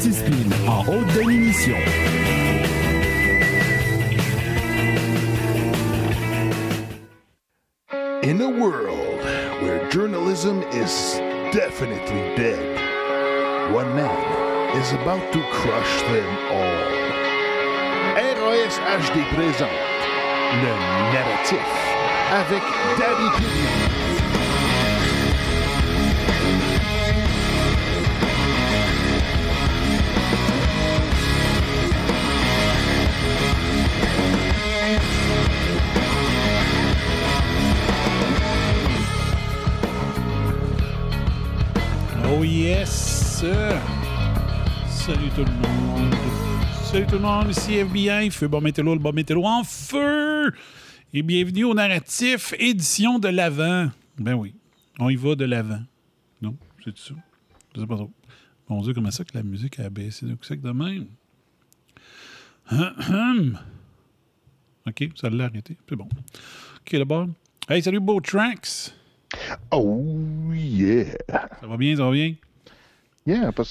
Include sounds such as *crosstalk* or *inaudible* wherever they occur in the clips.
anti-spin en haute définition. In a world where journalism is definitely dead, one man is about to crush them all. ROS HD présente le narratif avec Daddy Pignon. Salut tout le monde! Salut tout le monde, ici FBI, Feu Bon Métello, le Bon Métello en feu! Et bienvenue au narratif édition de l'Avent. Ben oui, on y va de l'Avent. Non, c'est ça? Je sais pas trop. Mon Dieu, comment ça que la musique a baissé d'un coup sec de même? OK, ça l'a arrêté. C'est bon. OK, d'abord. Hey, salut, Beau Tracks! Oh yeah! Ça va bien, ça va bien? Yeah, pas.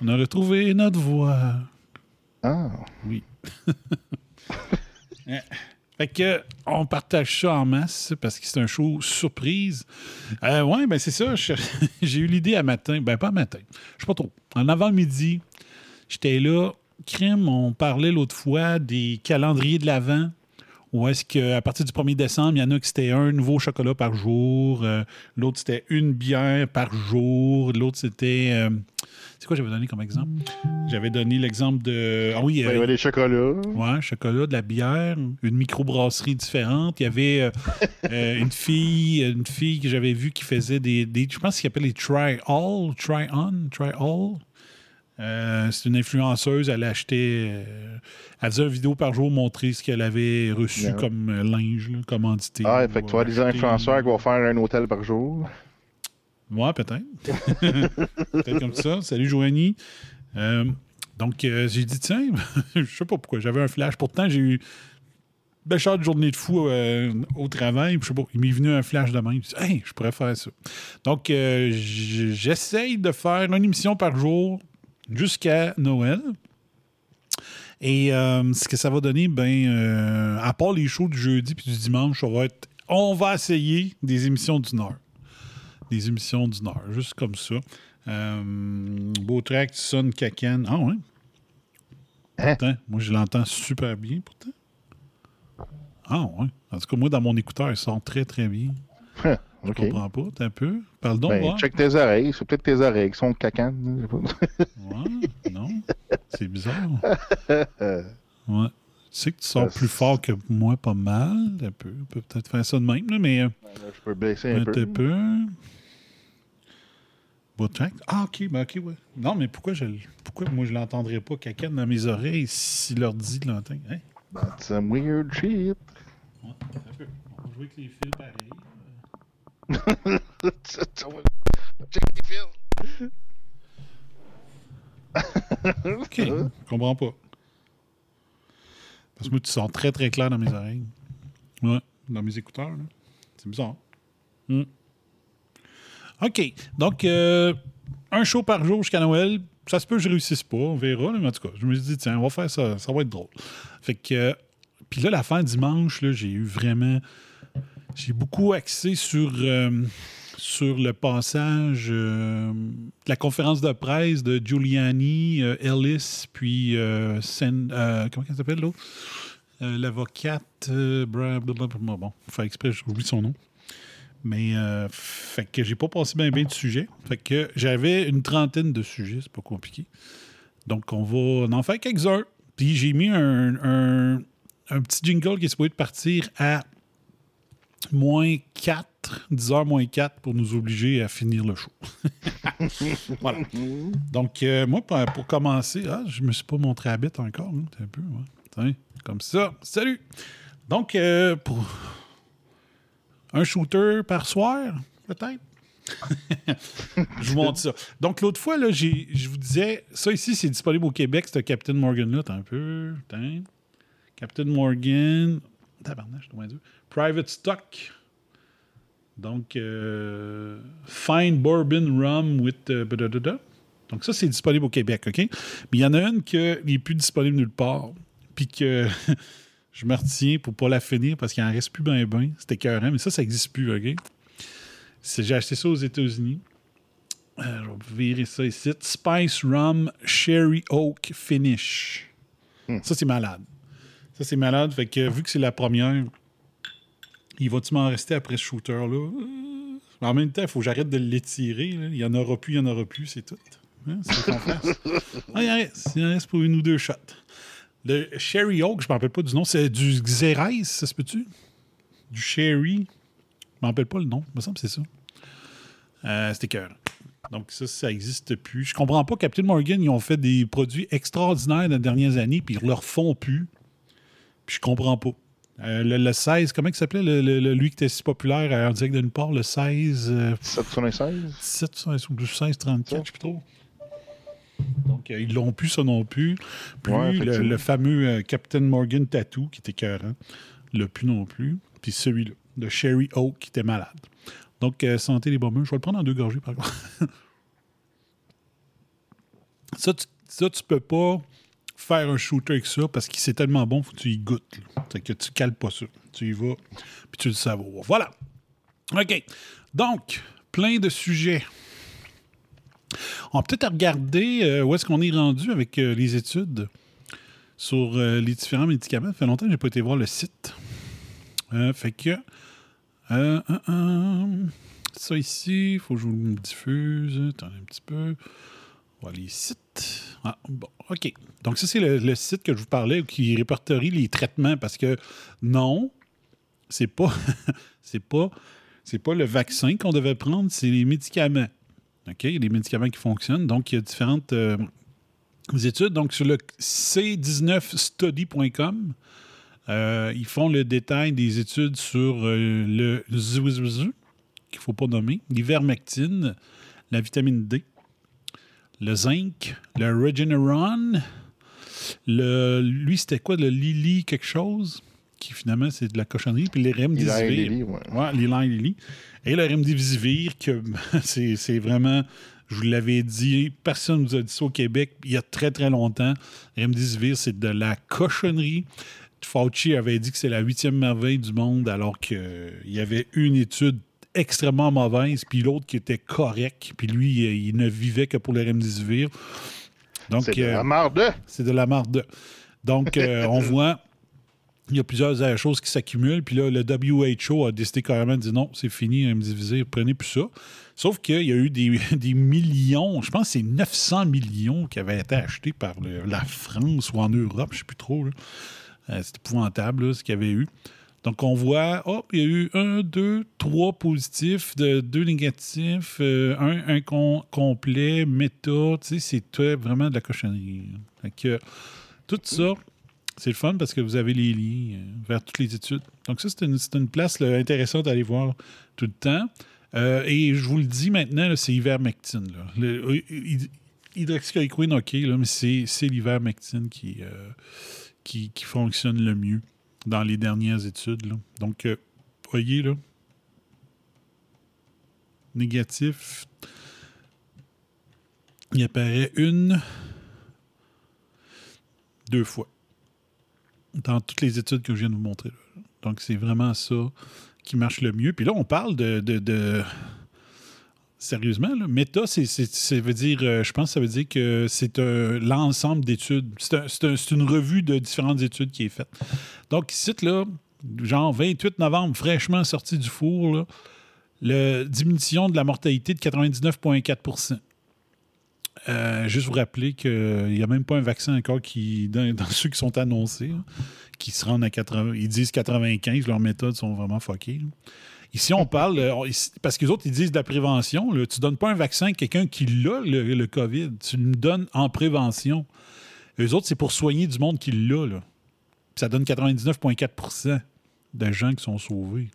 On a retrouvé notre voix. Ah, Oui. *laughs* Eh, fait que on partage ça en masse parce que c'est un show surprise. Euh, ouais, ben c'est ça. *laughs* J'ai eu l'idée à matin. Ben pas à matin. Je sais pas trop. En avant-midi, j'étais là. Crime, on parlait l'autre fois des calendriers de l'Avent. Où est-ce qu'à partir du 1er décembre, il y en a qui c'était un nouveau chocolat par jour, euh, l'autre c'était une bière par jour, l'autre c'était. euh, c'est quoi j'avais donné comme exemple? J'avais donné l'exemple de. Ah oui, Ben, il y euh, avait des chocolats. Ouais, chocolat, de la bière, une microbrasserie différente. Il y avait euh, *laughs* euh, une fille, une fille que j'avais vue qui faisait des, des je pense qu'il appelle les try all, try on, try all. Euh, c'est une influenceuse, elle achetait, euh, elle faisait une vidéo par jour montrer ce qu'elle avait reçu Yeah. comme euh, linge, là, commandité. Ah, fait que tu vois des influenceurs qui vont faire un hôtel par jour. Ouais, peut-être. *laughs* peut-être comme ça. Salut, Joanie. Donc, j'ai dit, tiens, *laughs* je sais pas pourquoi, j'avais un flash. Pourtant, j'ai eu belle de journée de fou euh, au travail. puis Je sais pas, il m'est venu un flash de même. Je me suis dit, hey, je pourrais faire ça. Donc, euh, j'essaye de faire une émission par jour jusqu'à Noël. Et euh, ce que ça va donner, ben, euh, à part les shows du jeudi puis du dimanche, ça va être, on va essayer des émissions d'une heure des émissions d'une heure, juste comme ça. Euh, beau track, tu sonnes cacane. Ah ouais? Hein? Pourtant, moi, je l'entends super bien, pourtant. Ah ouais? En tout cas, moi, dans mon écouteur, il sort très, très bien. Je OK. comprends pas, t'as un peu. Parle donc, Ben, voir. check tes oreilles. C'est peut-être tes oreilles qui sont pas. Ouais, non, c'est bizarre. *laughs* Ouais. Tu sais que tu sors Euh, plus fort que moi, pas mal. Un peu. On peut peut-être faire ça de même, là, mais... euh, Je peux baisser un Un peu. petit peu. Ah, OK, ben OK, ouais. Non, mais pourquoi, je, pourquoi moi je l'entendrais pas caca dans mes oreilles si l'ordi l'entend? Hein? That's some weird shit. Ouais, un peu. On va jouer avec les fils pareil. *laughs* OK, je comprends pas. Parce que moi, tu sors très, très clair dans mes oreilles. Ouais, dans mes écouteurs, là. C'est bizarre. Hmm. OK, donc, euh, un show par jour jusqu'à Noël. Ça se peut que je réussisse pas, on verra. mais en tout cas, je me suis dit, tiens, on va faire ça, ça va être drôle. Fait que, euh, puis là, la fin dimanche, là, j'ai eu vraiment. J'ai beaucoup axé sur, euh, sur le passage euh, la conférence de presse de Giuliani, euh, Ellis, puis Sen- comment elle s'appelle l'autre? L'avocate. bon, faire exprès, j'oublie son nom. Mais fait que j'ai pas passé bien bien de sujets. Fait que j'avais une trentaine de sujets, c'est pas compliqué. Donc on va en faire quelques-uns. Puis j'ai mis un, un- un petit jingle qui est supposé partir à moins 4, 10 heures moins 4 pour nous obliger à finir le show. *laughs* voilà. Donc, euh, moi, pour, commencer, ah, je me suis pas montré à bête encore. hein, un peu, comme ça. Salut! Donc, euh, pour un shooter par soir, peut-être? *laughs* je vous montre ça. Donc, l'autre fois, là, je vous disais, ça ici, c'est disponible au Québec, c'est Captain Morgan-là. T'as un peu. Captain Morgan. Tabarnak, je dire. Private Stock. Donc, euh, Fine Bourbon Rum with. euh. Donc, ça, c'est disponible au Québec, OK? Mais il y en a une qui n'est plus disponible nulle part. Puis que *laughs* je me retiens pour pas la finir parce qu'il en reste plus bien, bien. C'était écœurant, mais ça, ça n'existe plus, OK? J'ai acheté ça aux États-Unis. Euh, je vais virer ça ici. Spice Rum Sherry Oak Finish. Ça, c'est malade. Ça, c'est malade. Fait que vu que c'est la première, il va-tu m'en rester après ce shooter-là? Euh, En même temps, il faut que j'arrête de l'étirer. Il y en aura plus, il y en aura plus, c'est tout. Hein, c'est. *laughs* Ah, il en reste. Il en reste pour une ou deux shots. Le Sherry Oak, je ne me rappelle pas du nom. C'est du Xérès, ça se peut-tu? Du Sherry? Je ne me rappelle pas le nom. Il me semble que c'est ça. Euh, C'était cœur. Donc, ça, ça n'existe plus. Je comprends pas. Captain Morgan, ils ont fait des produits extraordinaires dans les dernières années, puis ils leur font plus. Puis je comprends pas. Euh, le, le 16, comment il s'appelait, le, le- le- lui qui était si populaire euh, en direct d'une part, le 16, euh, 776? 17, 16 ou 16, 34, je trop. Donc, euh, ils l'ont plus, ça non plus. Plus Ouais, le, le fameux euh, Captain Morgan Tattoo, qui était écœurant, le plus non plus. Puis celui-là, de Sherry Oak, qui était malade. Donc, euh, santé les bombeurs. Je vais le prendre en deux gorgées, par contre. *laughs* ça, tu, ça, tu peux pas faire un shooter avec ça parce que c'est tellement bon, faut que tu y goûtes. C'est que tu cales pas ça. Tu y vas, puis tu le savoures. Voilà. OK. Donc, plein de sujets. On va peut-être regarder euh, où est-ce qu'on est rendu avec euh, les études sur euh, les différents médicaments. Ça fait longtemps que je n'ai pas été voir le site. Fait que. ça ici, il faut que je vous le diffuse. Attendez un petit peu. Les sites. Ah, bon, OK. Donc, ça, c'est le, site que je vous parlais qui répertorie les traitements parce que non, c'est pas. *laughs* c'est pas. C'est pas le vaccin qu'on devait prendre, c'est les médicaments. OK? Il y a des médicaments qui fonctionnent. Donc, il y a différentes euh, études. Donc, sur le c19study.com, euh, ils font le détail des études sur euh, le qu'il ne faut pas nommer, l'ivermectine, la vitamine D, le zinc, le Regeneron, le, lui, c'était quoi, le Lily quelque chose, qui finalement, c'est de la cochonnerie, puis les remdesivir. Lily, ouais. Ouais, Lila et Lily. Et le remdesivir, que *laughs* c'est c'est vraiment, je vous l'avais dit, personne ne nous a dit ça au Québec il y a très très longtemps. Remdesivir, c'est de la cochonnerie. Fauci avait dit que c'est la huitième merveille du monde, alors qu'il y avait une étude extrêmement mauvaise, puis l'autre qui était correcte, puis lui, il, il ne vivait que pour le remdesivir. Donc, C'est de euh, la marde. c'est de la marde. Donc, euh, *laughs* on voit, il y a plusieurs euh, choses qui s'accumulent. Puis là, le WHO a décidé carrément de dire non, c'est fini, diviser, prenez plus ça. Sauf qu'il y a eu des, *laughs* des millions, je pense que c'est 900 millions qui avaient été achetés par le- la France ou en Europe, je ne sais plus trop. Euh, c'est épouvantable là, ce qu'il y avait eu. Donc, on voit, hop, il y a eu un, deux, trois positifs, de, deux négatifs, euh, un, un com- complet, méta, tu sais, c'est vraiment de la cochonnerie. Que, tout ça, c'est le fun parce que vous avez les liens euh, vers toutes les études. Donc, ça, c'est une, une place intéressante à aller voir tout le temps. Euh, et je vous le dis maintenant, c'est ivermectine. Là. Le, hy- hy- hydroxychloroquine, OK, là, mais c'est, l'ivermectine qui, qui, qui fonctionne le mieux dans les dernières études. Donc, euh, voyez, là, négatif, il apparaît une, deux fois dans toutes les études que je viens de vous montrer. Donc, c'est vraiment ça qui marche le mieux. Puis là, on parle de- Sérieusement, là, c'est, ça veut dire, euh, je pense que ça veut dire que c'est l'ensemble d'études. C'est, un- c'est un- c'est une revue de différentes études qui est faite. Donc, ici, là, genre 28 novembre, fraîchement sorti du four, là, la diminution de la mortalité de 99,4% Euh, Juste vous rappeler qu'il n'y a même pas un vaccin encore qui, dans, ceux qui sont annoncés, qui se rendent à 80. Ils disent 95, leurs méthodes sont vraiment fuckées. Ici, on parle, euh, parce que les autres, ils disent de la prévention. tu ne donnes pas un vaccin à quelqu'un qui l'a, le, COVID. Tu le donnes en prévention. Eux autres, c'est pour soigner du monde qui l'a. là. Ça donne 99,4% de gens qui sont sauvés.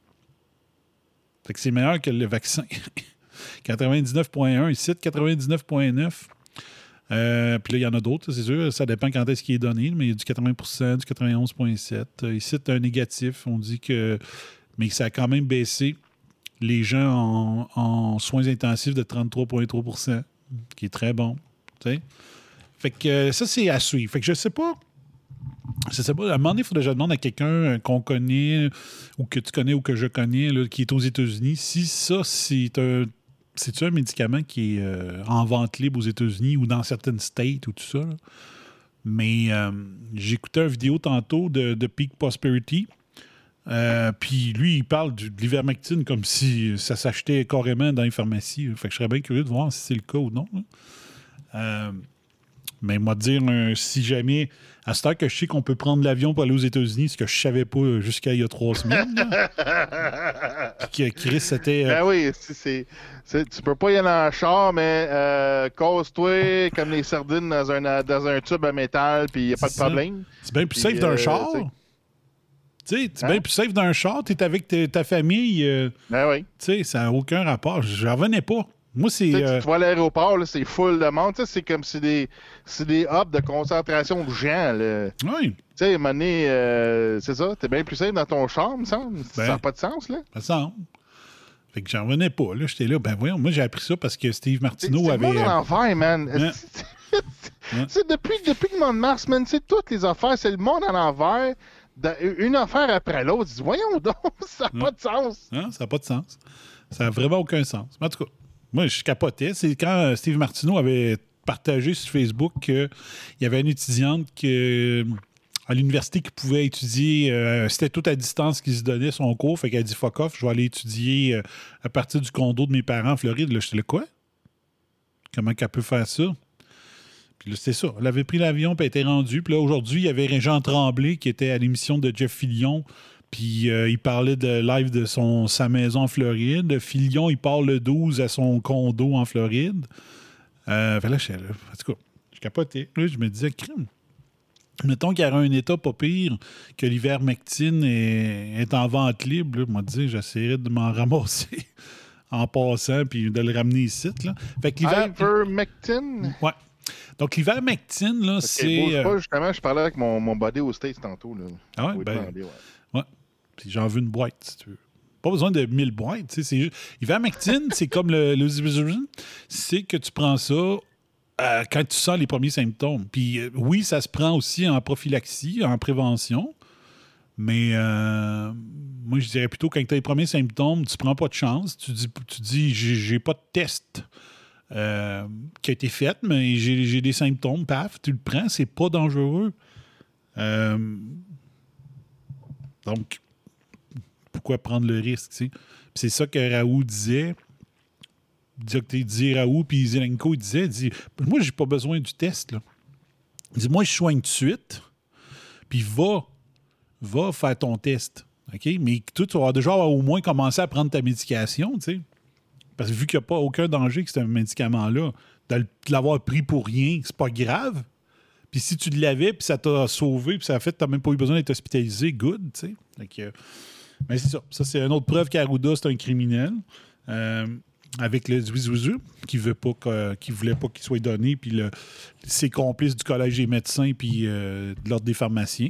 Fait que c'est meilleur que le vaccin. *laughs* 99,1 ici, 99,9. Euh, puis là, il y en a d'autres, c'est sûr. Ça dépend quand est-ce qu'il est donné, mais il y a du 80% du 91,7. Euh, Ici, tu un négatif. On dit que. Mais ça a quand même baissé les gens en, soins intensifs de 33,3% qui est très bon. Fait que euh, ça, c'est à suivre. Fait que je sais pas. Je sais pas. À un moment donné, il faudrait que je demande à quelqu'un euh, qu'on connaît ou que tu connais ou que je connais, là, qui est aux États-Unis, si ça, c'est un. C'est-tu un médicament qui est euh, en vente libre aux États-Unis ou dans certaines states ou tout ça? Mais euh, j'écoutais une vidéo tantôt de Peak Prosperity. Euh, puis lui, il parle du- de l'ivermectine comme si ça s'achetait carrément dans les pharmacies. Fait que je serais bien curieux de voir si c'est le cas ou non. Euh, mais moi, dire, euh, si jamais, à ce temps que je sais qu'on peut prendre l'avion pour aller aux États-Unis, ce que je savais pas jusqu'à il y a trois semaines. *laughs* Puis que Chris, c'était. euh, Ben oui, c'est, c'est, tu peux pas y aller en char, mais euh, cause-toi comme les sardines dans un, dans un tube à métal, puis y a pas de problème. C'est bien plus safe d'un char. Tu sais, c'est Hein? bien plus safe d'un char. T'es avec ta, famille. euh, Ben oui. tu sais, ça n'a aucun rapport. J'en revenais pas. Moi, c'est. Tu euh, tu vas à l'aéroport, c'est full de monde. C'est comme si des, c'est des hubs de concentration de gens. là. Tu oui, sais, donné, euh, c'est ça, t'es bien plus safe dans ton char, me semble. Ça Ben. n'a pas de sens, là. ça semble. Fait que j'en revenais pas. Là, j'étais là. Ben voyons, moi, j'ai appris ça parce que Steve C'est Martineau c'est le monde avait. à l'envers, man. *laughs* Ouais. Ouais. C'est depuis, depuis le mois de mars, man, c'est toutes les affaires, c'est le monde à l'envers. Une affaire après l'autre. Dis, Voyons donc, *laughs* ça n'a Ouais. pas de sens. Hein, ça n'a pas de sens. Ça n'a vraiment aucun sens. Mais en tout cas, moi, je capotais. C'est quand euh, Steve Martineau avait partagé sur Facebook qu'il y avait une étudiante que, à l'université qui pouvait étudier, euh, c'était tout à distance qui se donnait son cours. Fait qu'elle dit fuck off, je vais aller étudier euh, à partir du condo de mes parents en Floride. Là, j'étais là, quoi? Comment qu'elle peut faire ça? C'était ça. Elle avait pris l'avion puis elle était rendue. Puis là, aujourd'hui, il y avait Régent Tremblay qui était à l'émission de Jeff Fillion. Puis euh, il parlait de live de son, sa maison en Floride. Filion, il part le 12 à son condo en Floride. Euh, fait là, je, là, en tout cas, je capotais. Là, je me disais, crime. Mettons qu'il y aurait un état pas pire que l'ivermectine est, est en vente libre. Là, moi, dire, j'essaierais de m'en ramasser *laughs* en passant puis de le ramener ici. Là. Fait que. Ouais. Donc, l'ivermectine, là, c'est. euh, pas, justement, je parlais avec mon, mon buddy au States tantôt. Là. Ah ouais, Oui, ben, demander, ouais. Ouais. Puis j'en veux une boîte, si tu veux. Pas besoin de 1000 boîtes. C'est juste... Ivermectine, c'est comme le, le c'est que tu prends ça euh, quand tu sens les premiers symptômes. Puis euh, oui, ça se prend aussi en prophylaxie, en prévention. Mais euh, moi, je dirais plutôt quand tu as les premiers symptômes, tu prends pas de chance. Tu dis, tu dis j'ai pas de test euh, qui a été fait, mais j'ai des symptômes, paf, tu le prends, c'est pas dangereux. Euh, donc, pourquoi prendre le risque, tu sais? C'est ça que Raoult disait. Disait Raoult, puis Zelenko, disait, dit, moi, j'ai pas besoin du test, là. Il dit, moi, je soigne tout de suite, puis va, va faire ton test, OK? Mais toi, tu vas déjà au moins commencer à prendre ta médication, tu sais? Parce que vu qu'il n'y a pas aucun danger que ce médicament-là, de l'avoir pris pour rien, c'est pas grave. Puis si tu l'avais, puis ça t'a sauvé, puis ça a fait que tu n'as même pas eu besoin d'être hospitalisé, good, tu sais. Que, mais c'est ça. Ça, c'est une autre preuve qu'Arruda, c'est un criminel. Euh, avec le Zouizouizou, qui veut pas que- qui voulait pas qu'il soit donné, puis ses complices du Collège des médecins, puis euh, de l'Ordre des pharmaciens.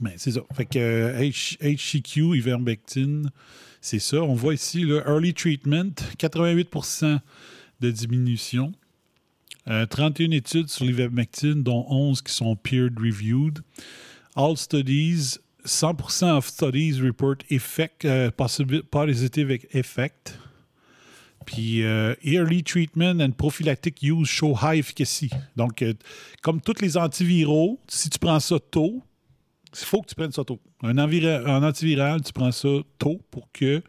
Mais c'est ça. Fait que euh, HCQ, ivermectine, c'est ça. On voit ici, le early treatment, 88% de diminution. Euh, 31 études sur l'ivermectine, dont 11 qui sont peer-reviewed. All studies, 100% of studies report effect, euh, positive effect. Puis, euh, early treatment and prophylactic use show high efficacy. Donc, euh, comme tous les antiviraux, si tu prends ça tôt, il faut que tu prennes ça tôt. Un, antiviral, tu prends ça tôt pour que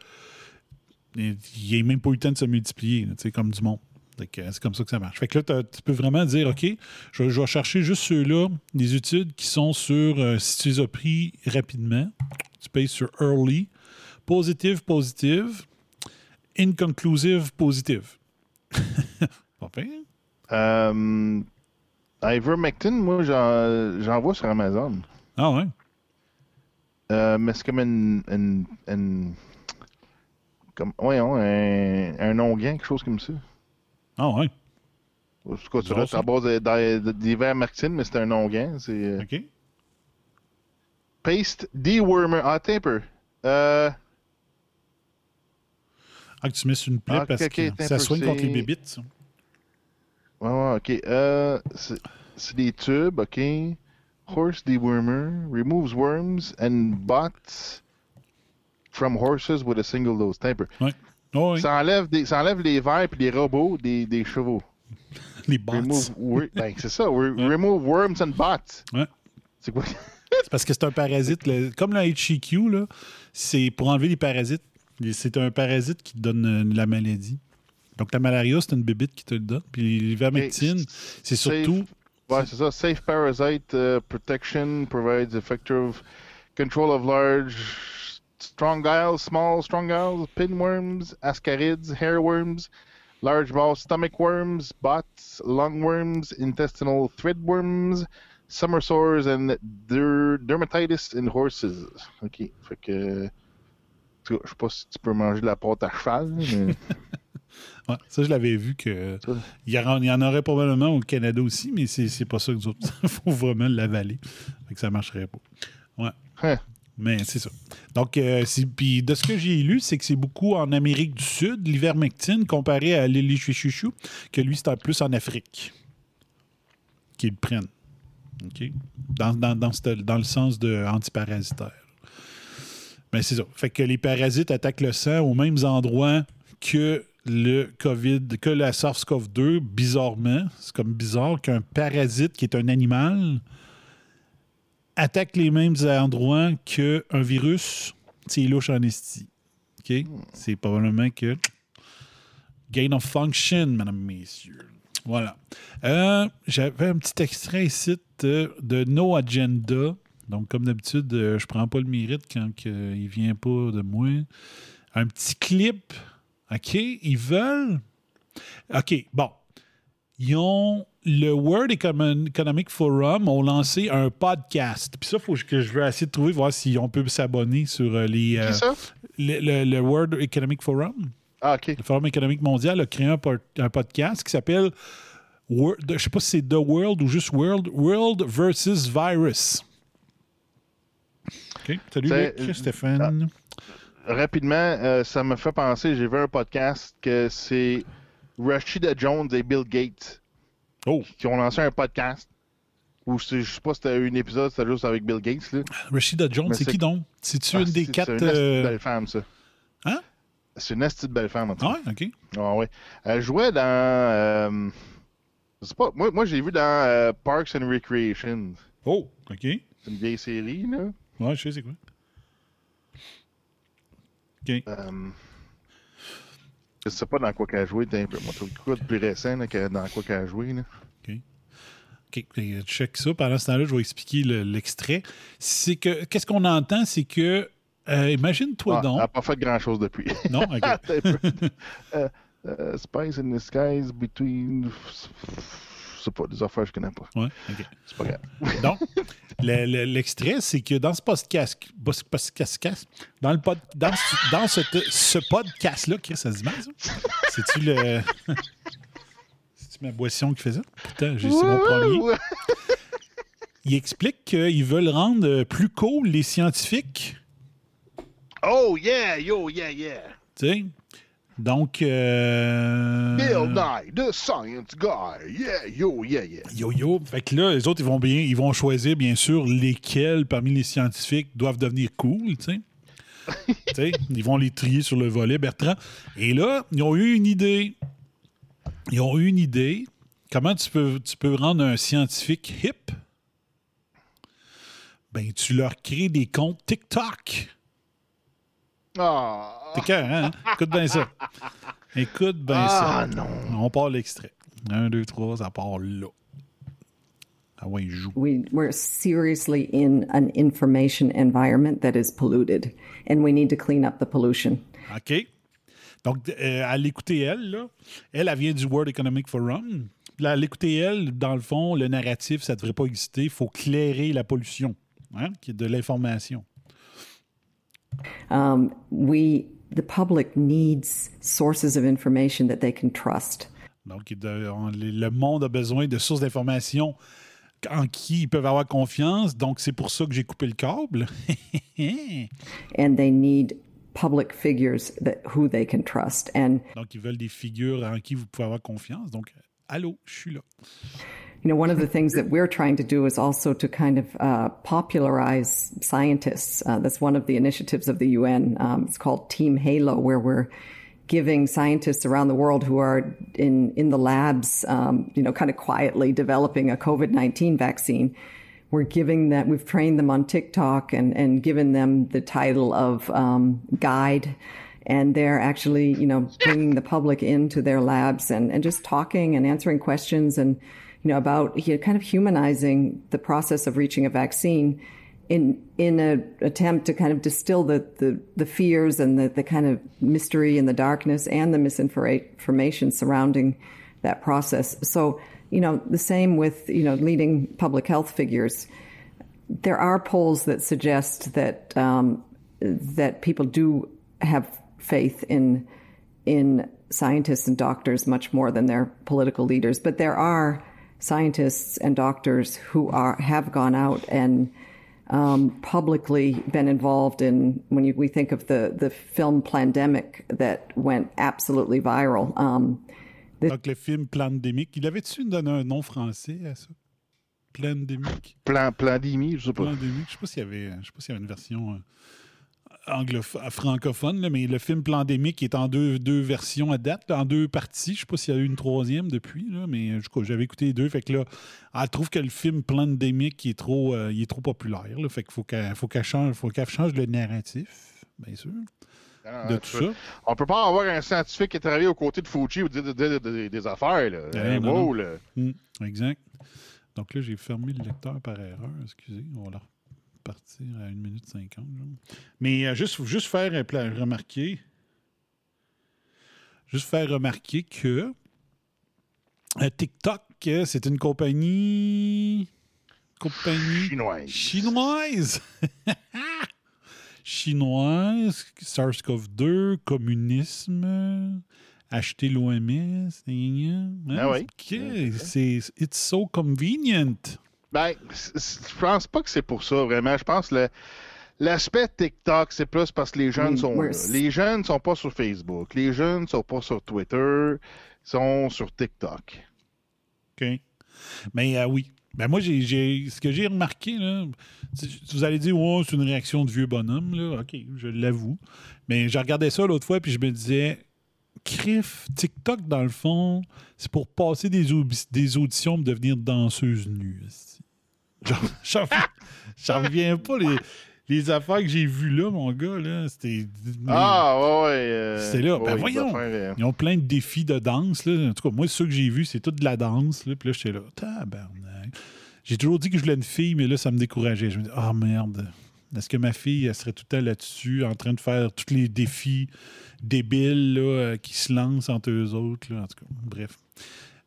il n'y ait même pas eu le temps de se multiplier, là, comme du monde. C'est comme ça que ça marche. Fait que là, tu peux vraiment dire, OK, je, vais chercher juste ceux-là, des études qui sont sur, euh, si tu les as pris rapidement, tu payes sur early, positive, positive, inconclusive, positive. *laughs* Pas pire. Euh, Ivermectin, moi, j'en vois sur Amazon. Ah ouais? Euh, mais c'est comme une. une, une- comme, voyons, un, un onguent, quelque chose comme ça. Ah ouais. En tout cas, restes à base de- de- d'ivermectine, mais c'est un onguent. C'est. euh, OK. Paste dewormer. Ah, attends un peu. Euh, Ah, que tu mets sur une plaie Ah, parce ok, que ça soigne contre les c'est- bébites. Ouais, ouais, ok. Euh, c'est c'est des tubes, ok. Horse dewormer removes worms and bots from horses with a single dose. Un peu. Oh, oui, Ça, enlève des, ça enlève les vers et les robots des, des chevaux. *laughs* les bots. Remove, *laughs* ben, c'est ça. re- Remove worms and bots. Ouais. C'est quoi? *laughs* C'est parce que c'est un parasite. le- comme le HCQ, là, c'est pour enlever les parasites. C'est un parasite qui te donne euh, la maladie. Donc, la malaria, c'est une bébite qui te le donne. Puis l'ivermectine, c'est surtout. Ouais, c'est ça. Safe parasite uh, protection provides effective control of large strongyles, small strongyles, pinworms, ascarids, hairworms, large ball stomach worms, bots, lungworms, intestinal threadworms, summer sores, and der- dermatitis in horses. OK. Fait que. Je sais pas si tu peux manger de la pâte à cheval, mais. *laughs* Ouais, ça, je l'avais vu que. Il y, en, il y en aurait probablement au Canada aussi, mais c'est pas ça que nous autres. Il *laughs* faut vraiment l'avaler. Fait que ça marcherait pas. Ouais. Hein. Mais c'est ça. Donc, euh, puis de ce que j'ai lu, c'est que c'est beaucoup en Amérique du Sud, l'ivermectine, comparé à l'hélichouchou, que lui, c'est plus en Afrique qu'ils le prennent. OK? Dans, dans, dans, dans le sens de antiparasitaire. Mais c'est ça. Fait que les parasites attaquent le sang aux mêmes endroits que le COVID, que la SARS-CoV-2, bizarrement. C'est comme bizarre qu'un parasite qui est un animal attaque les mêmes endroits qu'un virus. C'est louche en esti. OK? C'est probablement que gain of function, mesdames, messieurs. Voilà. Euh, J'avais un petit extrait ici de, de No Agenda. Donc, comme d'habitude, euh, je prends pas le mérite quand il vient pas de moi. Un petit clip. OK? Ils veulent. OK, bon. Ils ont. Le World Econ- Economic Forum ont lancé un podcast. Puis ça, il faut que je vais essayer de trouver, voir si on peut s'abonner sur euh, les. euh, ça? le, le- le World Economic Forum. Ah, OK. Le Forum économique mondial a créé un, pod- un podcast qui s'appelle. Je ne sais pas si c'est The World ou juste World. World versus Virus. OK? Salut, Luc, Stéphane. Rapidement, euh, ça me fait penser, j'ai vu un podcast que c'est Rashida Jones et Bill Gates Oh, qui ont lancé un podcast. Ou c'est- je sais pas si c'était un épisode, c'était juste avec Bill Gates. Là. Rashida Jones, c'est qui donc? C'est-tu Ah, une des quatre. C'est une euh, belle femme, ça. Hein? C'est une esti de belle femme, en tout Ah cas. ouais, OK. Ah ouais. Elle jouait dans. euh, je sais pas, moi, moi j'ai vu dans euh, Parks and Recreation. Oh, OK. C'est une vieille série, là. Ouais, je sais c'est quoi. OK. Euh, je sais pas dans quoi qu'elle a joué. T'as un peu. Quoi de plus récent là, que dans quoi qu'elle a joué. Là. OK. euh, Check ça. Pendant ce temps-là, je vais expliquer le- l'extrait. c'est que. Qu'est-ce qu'on entend? C'est que. euh, Imagine-toi Ah, elle donc. n'a pas fait grand chose depuis. *laughs* Non, OK. Euh, euh, Spice in the skies between. Je sais pas, des affaires que je connais pas. Ouais, OK. C'est pas grave. *laughs* Donc, le- le- l'extrait, c'est que dans ce podcast, dans, le pod, dans, ce- dans ce, ce podcast-là, ça se dit mal, ça? C'est-tu le. *laughs* C'est-tu ma boisson qui fait ça? Putain, j'ai c'est mon premier. Il explique qu'ils veulent rendre plus cool les scientifiques. Oh yeah, yo, yeah, yeah. Tu sais? Donc. euh, Bill Nye, the science guy. Yeah, yo, yeah, yeah. Yo yo. Fait que là, les autres, ils vont bien, ils vont choisir bien sûr lesquels parmi les scientifiques doivent devenir cool, tu sais. *laughs* Tu sais, ils vont les trier sur le volet, Bertrand. Et là, ils ont eu une idée. Ils ont eu une idée. Comment tu peux, tu peux rendre un scientifique hip? Ben, tu leur crées des comptes TikTok. Ah, C'est cœur, hein? Écoute bien ça. Écoute bien ah ça. non. On part l'extrait. Un, deux, trois, ça part là. Ah ouais, il joue. we, we're seriously in an information environment that is polluted, and we need to clean up the pollution. OK. Donc, euh, à l'écouter, elle, là, elle, elle vient du World Economic Forum. Là, à l'écouter, elle, dans le fond, le narratif, ça ne devrait pas exister. Il faut clairer la pollution, hein, qui est de l'information. Um, we, the public needs sources of information that they can trust. Donc, le monde a besoin de sources d'information en qui ils peuvent avoir confiance. Donc, c'est pour ça que j'ai coupé le câble. *laughs* and they need public figures that who they can trust. And Donc, ils veulent des figures en qui vous pouvez avoir confiance. Donc, allô, je suis là. You know, one of the things that we're trying to do is also to kind of uh, popularize scientists. Uh, that's one of the initiatives of the UN. Um, it's called Team Halo, where we're giving scientists around the world who are in in the labs, um, you know, kind of quietly developing a COVID nineteen vaccine. We're giving that. We've trained them on TikTok and and given them the title of um, guide and they're actually, you know, bringing the public into their labs and, and just talking and answering questions and you know, about you know, kind of humanizing the process of reaching a vaccine in in an attempt to kind of distill the, the, the fears and the, the kind of mystery and the darkness and the misinformation surrounding that process. So, you know, the same with, you know, leading public health figures. There are polls that suggest that um, that people do have faith in in scientists and doctors much more than their political leaders, but there are scientists and doctors who are have gone out and um, publicly been involved in when you, we think of the the film Plandemic that went absolutely viral. Um, Donc le film Plandémique, il avait-tu donné un nom français à ça? Plandémique. Plan, Plandémie, je sais pas. Plandémique, je sais pas s'il y avait, je sais pas s'il y avait une version. Euh, francophone, là, mais le film Plandémique est en deux, deux versions à date, là, en deux parties. Je sais pas s'il y a eu une troisième depuis, là, mais euh, j'avais écouté les deux. Fait que là, elle trouve que le film Plandémique est trop, euh, il est trop populaire. Fait qu'il faut qu'elle faut change, faut change le narratif, bien sûr. Ah, de tout ça. On peut pas avoir un scientifique qui est travaillé aux côtés de Fauci ou dire des- affaires. Là. Ouais, Euh, non, wow, là. Mm, exact. Donc là, j'ai fermé le lecteur par erreur. Excusez, on va la à 1 minute 50. genre. Mais euh, juste, juste faire remarquer. Juste faire remarquer que euh, TikTok, euh, c'est une compagnie. Compagnie Chinois. chinoise. chinoise, *laughs* SARS-CoV-2, communisme, acheter l'OMS. Ah oui. OK, c'est it's so convenient. Ben, je pense pas que c'est pour ça, vraiment. Je pense que le- l'aspect TikTok, c'est plus parce que les jeunes sont là. Les jeunes sont pas sur Facebook. Les jeunes sont pas sur Twitter. Ils sont sur TikTok. OK. Mais euh, oui. Ben moi, j'ai, ce que j'ai remarqué, là, vous allez dire, oh, c'est une réaction de vieux bonhomme. Là. OK, je l'avoue. Mais je regardais ça l'autre fois, puis je me disais, Criff, TikTok, dans le fond, c'est pour passer des, des auditions pour devenir danseuse nue. J'en *laughs* reviens pas. Les, les affaires que j'ai vues là, mon gars, là, c'était. Ah, ouais, ouais. euh, C'est là. Ben ouais, voyons. Ils ont plein de défis de danse. Là. En tout cas, moi, ceux que j'ai vus, c'est tout de la danse. Là. Puis là, j'étais là, tabarnak. J'ai toujours dit que je voulais une fille, mais là, ça me décourageait. Je me dis, ah merde. Est-ce que ma fille, elle serait tout le temps là-dessus, en train de faire tous les défis débiles là, euh, qui se lancent entre eux autres? Là? En tout cas, bref.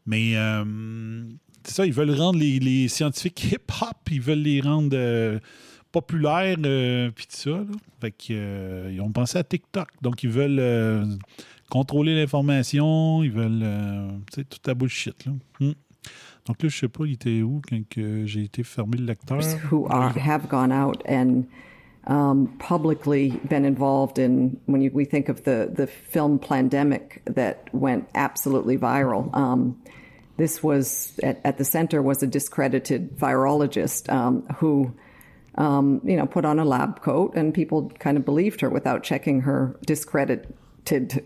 Mais euh, c'est ça, ils veulent rendre les, les scientifiques hip-hop, ils veulent les rendre euh, populaires, euh, puis tout ça. là. Fait que, euh, ils ont pensé à TikTok. Donc, ils veulent euh, contrôler l'information, ils veulent. euh, tu sais, toute la bullshit. Là. Hmm. Donc là, je sais pas, il était où quand j'ai été fermé le lecteur? who are have gone out and um, publicly been involved in when you, we think of the the film Plandemic that went absolutely viral. Um, this was at, at the center was a discredited virologist um, who. Um, you know, put on a lab coat, and people kind of believed her without checking her discredited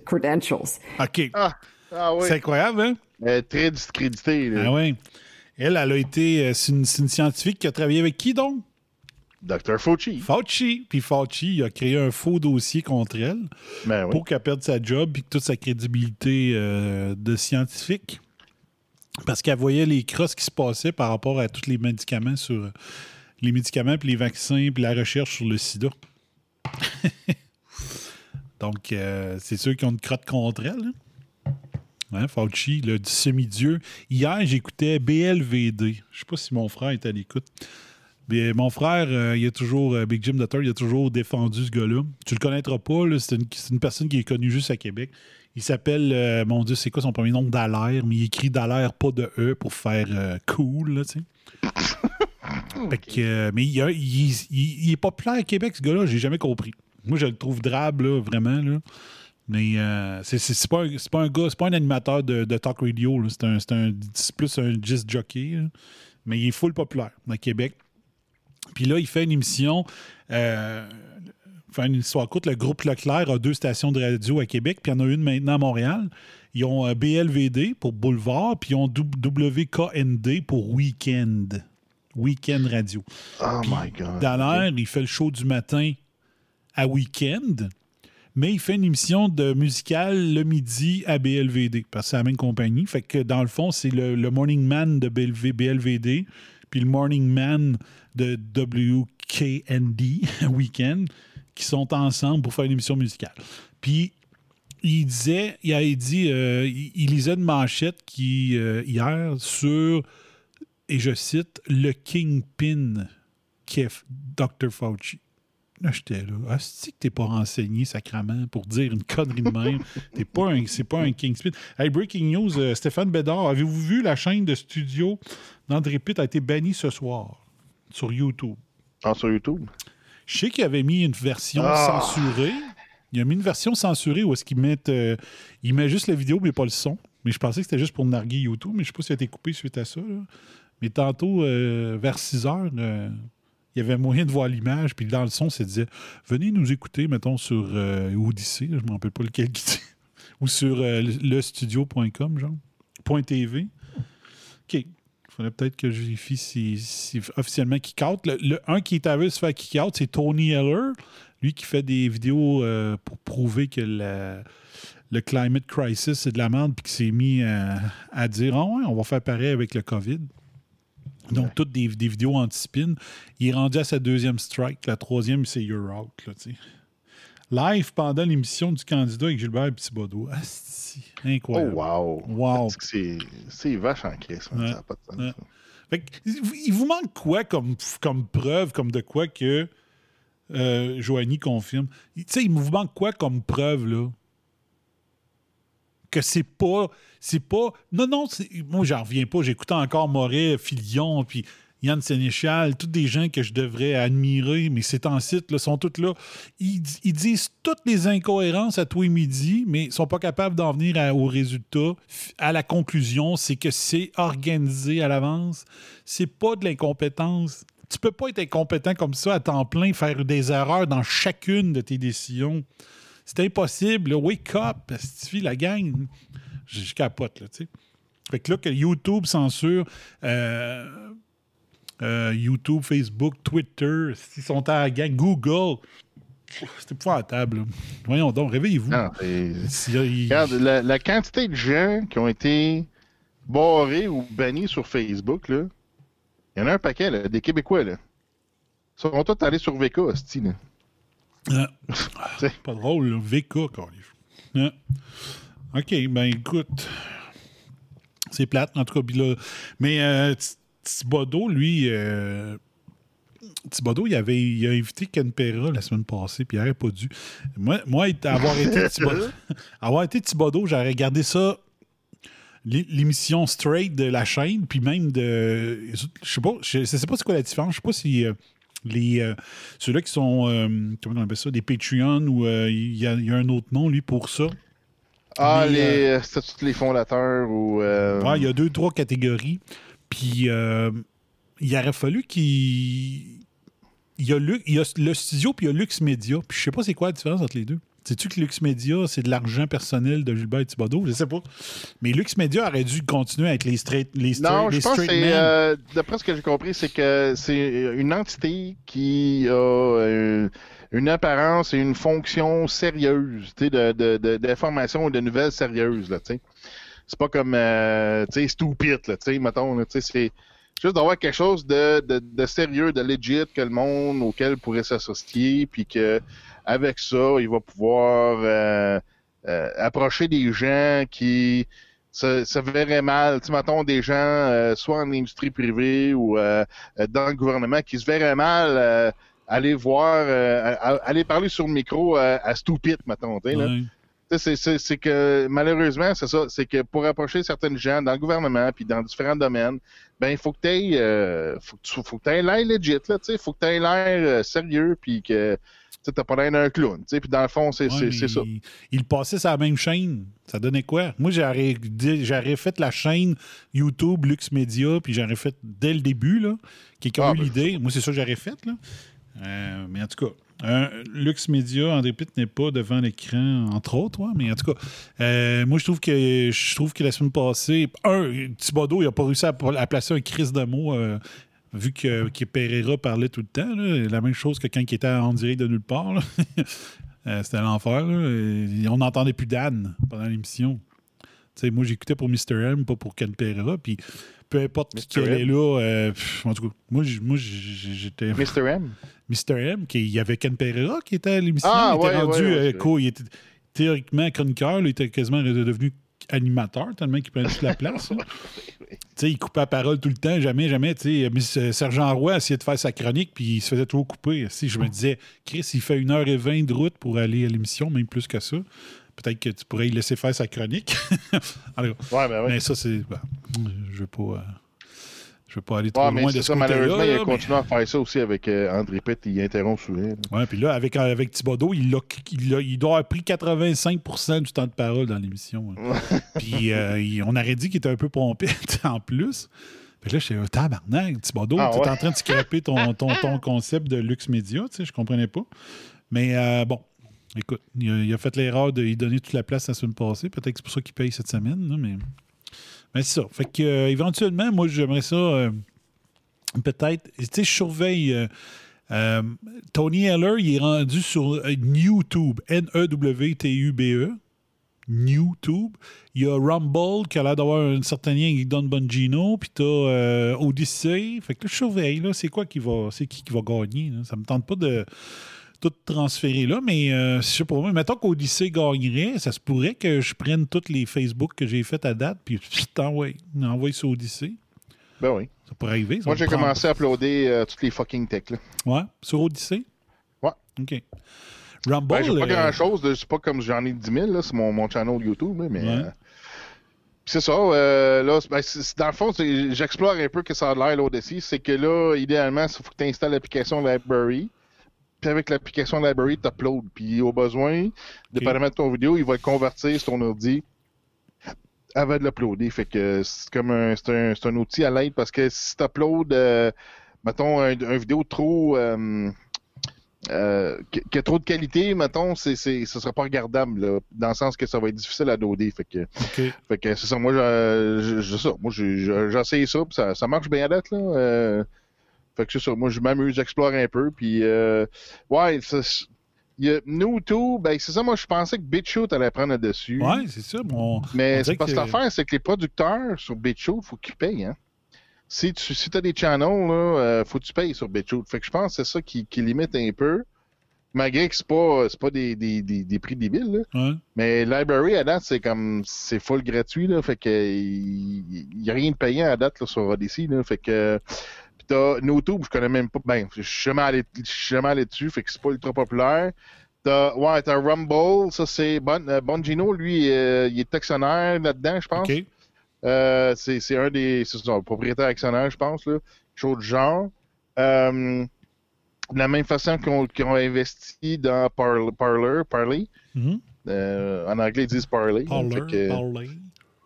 credentials. OK. Ah, ah oui. C'est incroyable, hein? Euh, très discrédité. là. Ah oui. Elle, elle a été. euh, c'est une, c'est une scientifique qui a travaillé avec qui donc? Dr. Fauci. Fauci. Puis Fauci il a créé un faux dossier contre elle. Ben oui. pour qu'elle perde sa job et toute sa crédibilité euh, de scientifique. Parce qu'elle voyait les crosses qui se passaient par rapport à tous les médicaments sur les médicaments puis les vaccins puis la recherche sur le sida. *laughs* Donc, euh, c'est ceux qui ont une crotte contre elle. hein. Hein, Fauci, le semi-dieu. Hier, j'écoutais BLVD. Je sais pas si mon frère est à l'écoute. Mais mon frère, euh, il a toujours, euh, Big Jim Nutter, il a toujours défendu ce gars-là. Tu le connaîtras pas, c'est une personne qui est connue juste à Québec. Il s'appelle, euh, mon Dieu, c'est quoi son premier nom? Dallaire, mais il écrit Dallaire, pas de E pour faire euh, cool, là, tu sais. *laughs* Que, euh, mais il, a- il- il- il est populaire à Québec, ce gars-là, j'ai jamais compris. Moi, je le trouve drabe, là, vraiment. Là. Mais euh, c'est, pas, un, pas un gars, c'est pas un animateur de, de talk radio. C'est, un, plus un disc jockey. là. Mais il est full populaire à Québec. Puis là, il fait une émission. Euh, faire une histoire courte, le groupe Leclerc a deux stations de radio à Québec, puis il y en a une maintenant à Montréal. Ils ont euh, BLVD pour Boulevard, puis ils ont WKND pour Weekend. Weekend Radio. Oh my god. Dans l'air, il fait le show du matin à Weekend, mais il fait une émission de musicale le midi à BLVD, parce que c'est la même compagnie. Fait que dans le fond, c'est le, le Morning Man de BLV BLVD, puis le Morning Man de WKND, *laughs* Weekend, qui sont ensemble pour faire une émission musicale. Puis il disait, il a dit, euh, il, il lisait une manchette qui, euh, hier sur, et je cite, le Kingpin est Dr. Fauci. Là, j'étais là. Ah, c'est que t'es pas renseigné, sacrament, pour dire une connerie de même? *laughs* T'es pas un, c'est pas un Kingpin. Hey, breaking news, euh, Stéphane Bédard, avez-vous vu la chaîne de studio d'André Pitt a été bannie ce soir sur YouTube? Ah, sur YouTube? Je sais qu'il avait mis une version Ah. censurée. Il a mis une version censurée où est-ce qu'il met, euh, il met juste la vidéo mais pas le son. Mais je pensais que c'était juste pour narguer YouTube, mais je sais pas s'il a été coupé suite à ça. là. Mais tantôt, euh, vers 6 heures, euh, il y avait moyen de voir l'image, puis dans le son, ça disait Venez nous écouter, mettons, sur Odyssey, là, je ne me rappelle pas lequel qui dit, *laughs* ou sur lestudio.com, genre, point .tv. OK. Il faudrait peut-être que je vérifie si, si officiellement kick out. Le, le- un qui est arrivé à se faire kick out, c'est Tony Heller, lui qui fait des vidéos euh, pour prouver que la- le climate crisis c'est de la merde, puis qui s'est mis à, à dire Ah ouais, on va faire pareil avec le COVID. Donc, toutes des, des vidéos anti-spin. Il est rendu à sa deuxième strike. La troisième, c'est You're Out. Là. Live pendant l'émission du candidat avec Gilbert Thibodeau. Asti, Oh, incroyable. wow. Wow. C'est vache en crise. Ouais. Ça n'a pas de sens. Ouais. ça. Fait que, il vous manque quoi comme, comme preuve, comme de quoi que euh, Joanie confirme? Tu sais, il vous manque quoi comme preuve, là? Que c'est pas. C'est pas. Non, non, moi, j'en reviens pas. J'écoutais encore Moret, Filion, puis Yann Sénéchal, tous des gens que je devrais admirer, mais ces temps-ci, sont tous là. Ils, disent toutes les incohérences à tous les midis, mais ils sont pas capables d'en venir au résultat, à la conclusion, c'est que c'est organisé à l'avance. C'est pas de l'incompétence. Tu peux pas être incompétent comme ça à temps plein, faire des erreurs dans chacune de tes décisions. C'est impossible. là. Wake up, suffit la gang. Je, je capote, là, tu sais. Fait que là, que YouTube censure euh, euh, YouTube, Facebook, Twitter, s'ils sont à la gang, Google. C'était épouvantable. là. Voyons donc, réveillez-vous. C'est- il- Regarde, la, la quantité de gens qui ont été barrés ou bannis sur Facebook, là, il y en a un paquet, là, des Québécois, là. Ils sont tous allés sur VK, hostie, là. *laughs* Ah. T'sais. pas drôle, là. VK, câlisse. Ah. OK, ben écoute. C'est plate, en tout cas. là- mais euh, Thibodeau, lui. euh, Thibodeau, il, avait, il a invité Ken Pera la semaine passée, puis il n'aurait pas dû. Moi, moi avoir été *laughs* Thibodeau, avoir été Thibodeau, j'aurais regardé ça, l'é- l'émission straight de la chaîne, puis même de. Je sais pas, je sais pas c'est quoi la différence. Je sais pas si. euh, les euh, ceux-là qui sont euh, comment on appelle ça des Patreon ou il y, a- il y a un autre nom lui pour ça Ah, les, c'est tous les fondateurs ou. Ouais, il y a deux trois catégories puis euh, il aurait fallu qu'il il y a, Lu- il y a le studio puis il y a Lux Media puis je sais pas c'est quoi la différence entre les deux sais-tu que Lux Media c'est de l'argent personnel de Gilbert Thibodeau? Je sais pas mais Lux Media aurait dû continuer avec les straight les straight, Non, les je pense que straight c'est. men. euh, D'après ce que j'ai compris, c'est que c'est une entité qui a euh, une apparence et une fonction sérieuse, tu sais, de, de, de- d'information et de nouvelles sérieuses, là. C'est pas comme, euh, tu sais, stupid, là, tu sais, mettons, tu sais, c'est juste d'avoir quelque chose de, de, de sérieux, de legit que le monde auquel pourrait s'associer, puis que avec ça, il va pouvoir euh, euh, approcher des gens qui se, se verraient mal, tu mettons des gens, euh, soit en industrie privée ou euh, euh, dans le gouvernement, qui se verraient mal euh, aller voir, à- à- aller parler sur le micro euh, à Stupid, mettons, tu sais, là. C'est que malheureusement, c'est ça, c'est que pour approcher certaines gens dans le gouvernement puis dans différents domaines, ben il faut que tu aies, euh, faut que faut que l'air legit là, tu sais, faut que tu aies l'air euh, sérieux puis que tu n'as pas l'air d'un clown, tu sais, puis dans le fond, c'est ouais, ça. Il, il, passait sur la même chaîne, ça donnait quoi? Moi, j'aurais fait la chaîne YouTube Lux Media, puis j'aurais fait dès le début là, quelqu'un a eu ah, ben, l'idée. Moi, c'est ça que j'aurais fait là. Euh, mais en tout cas, euh, Lux Media, André Pitt n'est pas devant l'écran, entre autres, mais en tout cas, euh, moi, je trouve que je trouve que la semaine passée, un, Thibodeau, il n'a pas réussi à, placer un crise de mots, euh, vu que, Pereira parlait tout le temps. La même chose que quand il était en direct de nulle part. *laughs* C'était l'enfer. On n'entendait plus d'Anne pendant l'émission. moi, j'écoutais pour Mr. M, pas pour Ken Pereira. Puis peu importe qui est là. Euh, en tout cas, moi, j'étais. Mr. M. Mr. M, qui, il y avait Ken Pereira qui était à l'émission. Ah, il était rendu. Ouais, euh, il était théoriquement chroniqueur, il était quasiment devenu animateur, tellement qu'il prenait toute la place. *laughs* tu sais, il coupait la parole tout le temps, jamais, jamais. Tu sais, euh, Sergent Roy essayait de faire sa chronique, puis il se faisait trop couper. Si je me disais, Chris, il fait une heure et vingt de route pour aller à l'émission, même plus que ça peut-être que tu pourrais y laisser faire sa chronique. *laughs* ouais, ben ouais. Mais ça, c'est. Ben, je veux. Euh, je veux pas aller trop loin de ça. Malheureusement, il a continué à faire ça aussi avec euh, André Pitt. Il interrompt souvent. Oui, puis là, avec, avec Thibodeau, il, a, il, a, il doit avoir pris 85% du temps de parole dans l'émission. Hein. *laughs* puis euh, on aurait dit qu'il était un peu pompé *laughs* en plus. Puis là, je suis un tabarnak, Thibodeau, ah, tu es en train de scraper ton, *laughs* ton, ton, concept de luxe média, tu sais, je comprenais pas. Mais bon, Écoute, il a, fait l'erreur de lui donner toute la place la semaine passée. Peut-être que c'est pour ça qu'il paye cette semaine, mais, mais c'est ça. Fait que euh, éventuellement, moi, j'aimerais ça. Euh, peut-être. Tu sais, je surveille. Euh, Tony Heller, il est rendu sur YouTube. N-E-W-T-U-B-E. YouTube. Il y a Rumble qui a l'air d'avoir un certain lien avec Don Bongino. Puis t'as Odyssey. Fait que là, je surveille. Là, c'est quoi qui va. C'est qui qui va gagner? Là? Ça me tente pas de tout transférer là, mais euh, je sais pas, mettons qu'Odyssée gagnerait, ça se pourrait que je prenne tous les Facebook que j'ai fait à date, puis t'envoie, envoie sur Odyssée. Ben oui. Ça pourrait arriver. Moi, j'ai commencé à uploader euh, toutes les fucking techs. Là. Ouais, sur Odyssée? Ouais. OK. Rumble. Ben, j'ai pas euh, grand-chose, c'est pas comme j'en ai 10 000, là, c'est mon, mon channel YouTube, mais. Euh, c'est ça, là, ben, dans le fond, j'explore un peu que ça a l'air l'Odyssey. C'est que là, idéalement, il faut que tu installes l'application Library avec l'application Library, tu uploads. Puis au besoin, dépendamment de ton vidéo, il va le convertir sur ton ordi avant de l'uploader. Fait que c'est comme un, un, un, outil à l'aide parce que si tu uploads, euh, mettons, un, vidéo trop. Euh, euh, qui, a trop de qualité, mettons, c'est, c'est, ce sera pas regardable, là, dans le sens que ça va être difficile à loader. Fait que, fait que c'est ça. Moi, ça. J'ai essayé ça, ça, ça marche bien à date, là. Euh, fait que c'est ça. Moi, je m'amuse, j'explore un peu. Puis, euh, ouais, il a YouTube, ben c'est ça, moi je pensais que BitChute allait prendre le dessus. Ouais, c'est ça. Bon, Mais c'est pas que... l'affaire, c'est que les producteurs sur BitChute, faut qu'ils payent. Hein. Si tu si as des channels, là, euh, faut que tu payes sur BitChute. Fait que je pense que c'est ça qui, qui, limite un peu. Malgré que c'est pas, pas des, des, des, des prix débiles. Là. Ouais. Mais Library à date, c'est comme c'est full gratuit. Là, fait que il n'y a rien de payant à date là, sur Odyssey. Là, fait que t'as YouTube, je connais même pas. Ben, je suis jamais allé, jamais allé dessus, fait que c'est pas ultra populaire. T'as, ouais, t'as Rumble, ça c'est bon, euh, Bongino, lui, euh, il est actionnaire là-dedans, je pense. Euh, c'est, c'est un des c'est son propriétaire actionnaire, je pense, là. Chose du genre. de la même façon qu'on, qu'on a investi dans Parler, Parler, Parley. Mm-hmm. en anglais, ils disent Parley. Parler, Parley.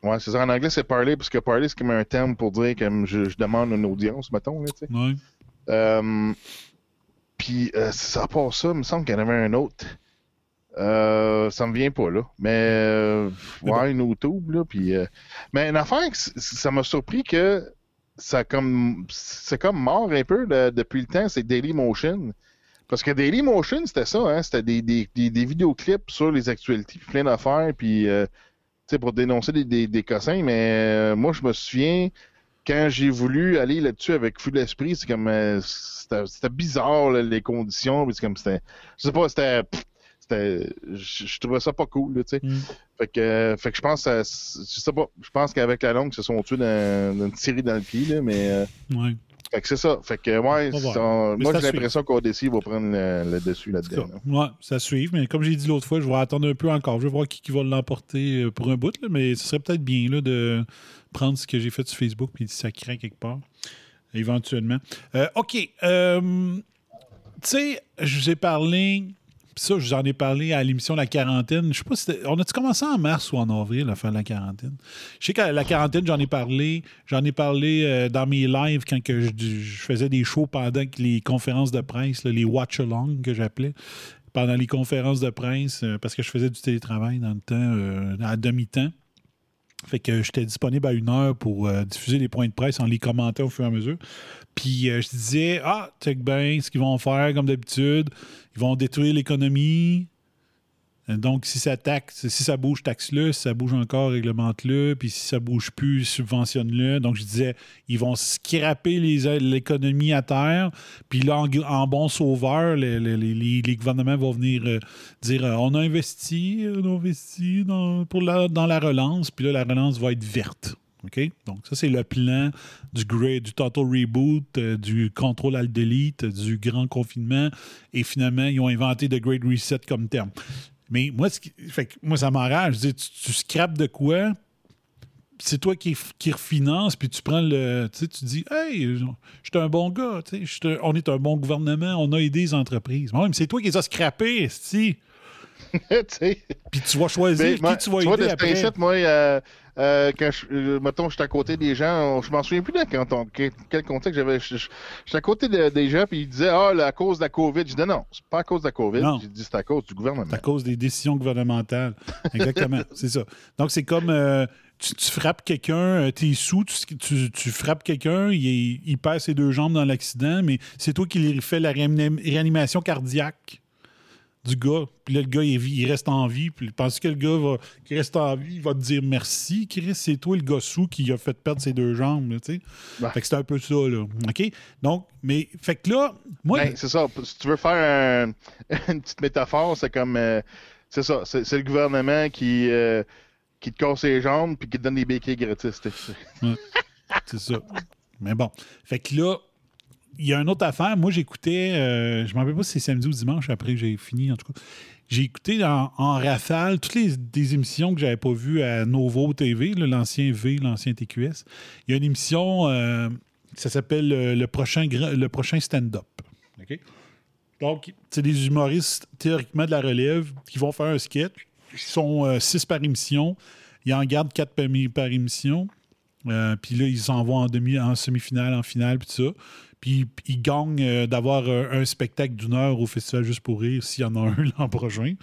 Ouais, c'est ça. En anglais, c'est parler, parce que parler, c'est comme un terme pour dire que je, demande une audience, mettons, là. Ouais. Euh, puis, euh, ça part ça, il me semble qu'il y en avait un autre. Euh, ça me vient pas, là. Mais, euh, ouais, une YouTube, là. Puis, euh, mais une affaire, ça m'a surpris que ça comme, c'est comme mort un peu depuis le temps, c'est Dailymotion. Parce que Dailymotion, c'était ça, hein. C'était des, des, des, des, vidéoclips sur les actualités, puis plein d'affaires, puis pour dénoncer des, des, cossins, mais euh, moi, je me souviens, quand j'ai voulu aller là-dessus avec Fou d'Esprit, c'est comme. Euh, c'était bizarre, les conditions. C'est comme c'était. Je sais pas, c'était. Je, trouvais ça pas cool, tu sais. Mm. Fait que, fait que je pense, je sais pas, je pense qu'avec la longue, ils se sont tués dans, une série dans le pied, là, mais. Euh, ouais. Fait que c'est ça. Fait que, ouais, On moi, j'ai l'impression qu'Odyssey va prendre le, le dessus là-dedans. là. ouais, ça suit. Mais comme j'ai dit l'autre fois, je vais attendre un peu encore. Je vais voir qui, qui va l'emporter euh, pour un bout. là, mais ce serait peut-être bien là, de prendre ce que j'ai fait sur Facebook puis de sacrer quelque part. Éventuellement. Euh, OK. euh, tu sais, je vous ai parlé. Ça, je vous en ai parlé à l'émission La Quarantaine. Je sais pas si On a-tu commencé en mars ou en avril à faire la quarantaine? Je sais qu'à la quarantaine, j'en ai parlé. J'en ai parlé euh, dans mes lives quand que je, faisais des shows pendant que les conférences de presse, les watch-along que j'appelais. Pendant les conférences de presse, euh, parce que je faisais du télétravail dans le temps, euh, à demi-temps. Fait que j'étais disponible à une heure pour euh, diffuser les points de presse en les commentant au fur et à mesure. Puis euh, je disais, ah, check bien ce qu'ils vont faire comme d'habitude. Ils vont détruire l'économie. Donc, si ça taxe, si ça bouge, taxe-le. Si ça bouge encore, réglemente-le. Puis si ça bouge plus, subventionne-le. Donc, je disais, ils vont scraper l'économie à terre. Puis là, en, bon sauveur, les, les- les- gouvernements vont venir euh, dire euh, on a investi, on a investi dans, pour la, dans la relance. Puis là, la relance va être verte. Donc, ça, c'est le plan du, great, du total reboot, euh, du contrôle alt delete, du grand confinement. Et finalement, ils ont inventé The Great Reset comme terme. Mais moi, ce qui- fait que moi ça m'enrage. Je dis, tu, tu scrapes de quoi? C'est toi qui, qui refinance, puis tu prends le. Tu sais, tu dis, hey, je suis un bon gars, tu sais, on est un bon gouvernement, on a aidé les entreprises. Mais, c'est toi qui les as scrappés, si. *laughs* tu sais. Puis tu vas choisir Mais, qui moi, tu vas vois, aider après. principe, moi, euh, euh, quand je, euh, mettons, je suis à côté des gens, on- je m'en souviens plus de quand on- quel, quel contexte j'avais. J'étais à côté de- des gens, puis ils disaient, ah, à cause de la COVID. Je dis, non, c'est pas à cause de la COVID. Non. J'ai dit, c'est à cause du gouvernement. C'est à cause des décisions gouvernementales. *laughs* Exactement, c'est ça. Donc, c'est comme euh, tu, tu frappes quelqu'un, euh, t'es sous, tu, tu- tu frappes quelqu'un, il, il perd ses deux jambes dans l'accident, mais c'est toi qui lui fais la réanim- réanimation cardiaque du gars. Puis là, le gars, il, reste en vie. Puis penses que le gars va, qui reste en vie, il va te dire merci, Chris, c'est toi le gars sous qui a fait perdre ses deux jambes, là, tu sais. Ouais. Fait que c'est un peu ça, là. OK? Donc, mais, fait que là, moi... Ben, c'est ça. Si tu veux faire un- *laughs* une petite métaphore, c'est comme. euh, c'est ça. C'est le gouvernement qui, euh, qui te casse les jambes puis qui te donne des béquilles gratis. tu sais. C'est ça. Mais bon. Fait que là, il y a une autre affaire. Moi, j'écoutais, euh, je ne me rappelle pas si c'est samedi ou dimanche après que j'ai fini, en tout cas. J'ai écouté en, rafale toutes les des émissions que j'avais pas vues à Novo TV, l'ancien V, l'ancien TQS. Il y a une émission, euh, ça s'appelle euh, le prochain, le prochain stand-up. Donc, c'est des humoristes théoriquement de la relève qui vont faire un sketch. Ils sont six par émission. Ils en gardent quatre par, par émission. Puis là, ils s'en vont en, demi, en semi-finale, en finale, puis tout ça. Puis ils gagnent euh, d'avoir euh, un spectacle d'une heure au Festival Juste pour Rire, s'il y en a un *laughs* l'an prochain.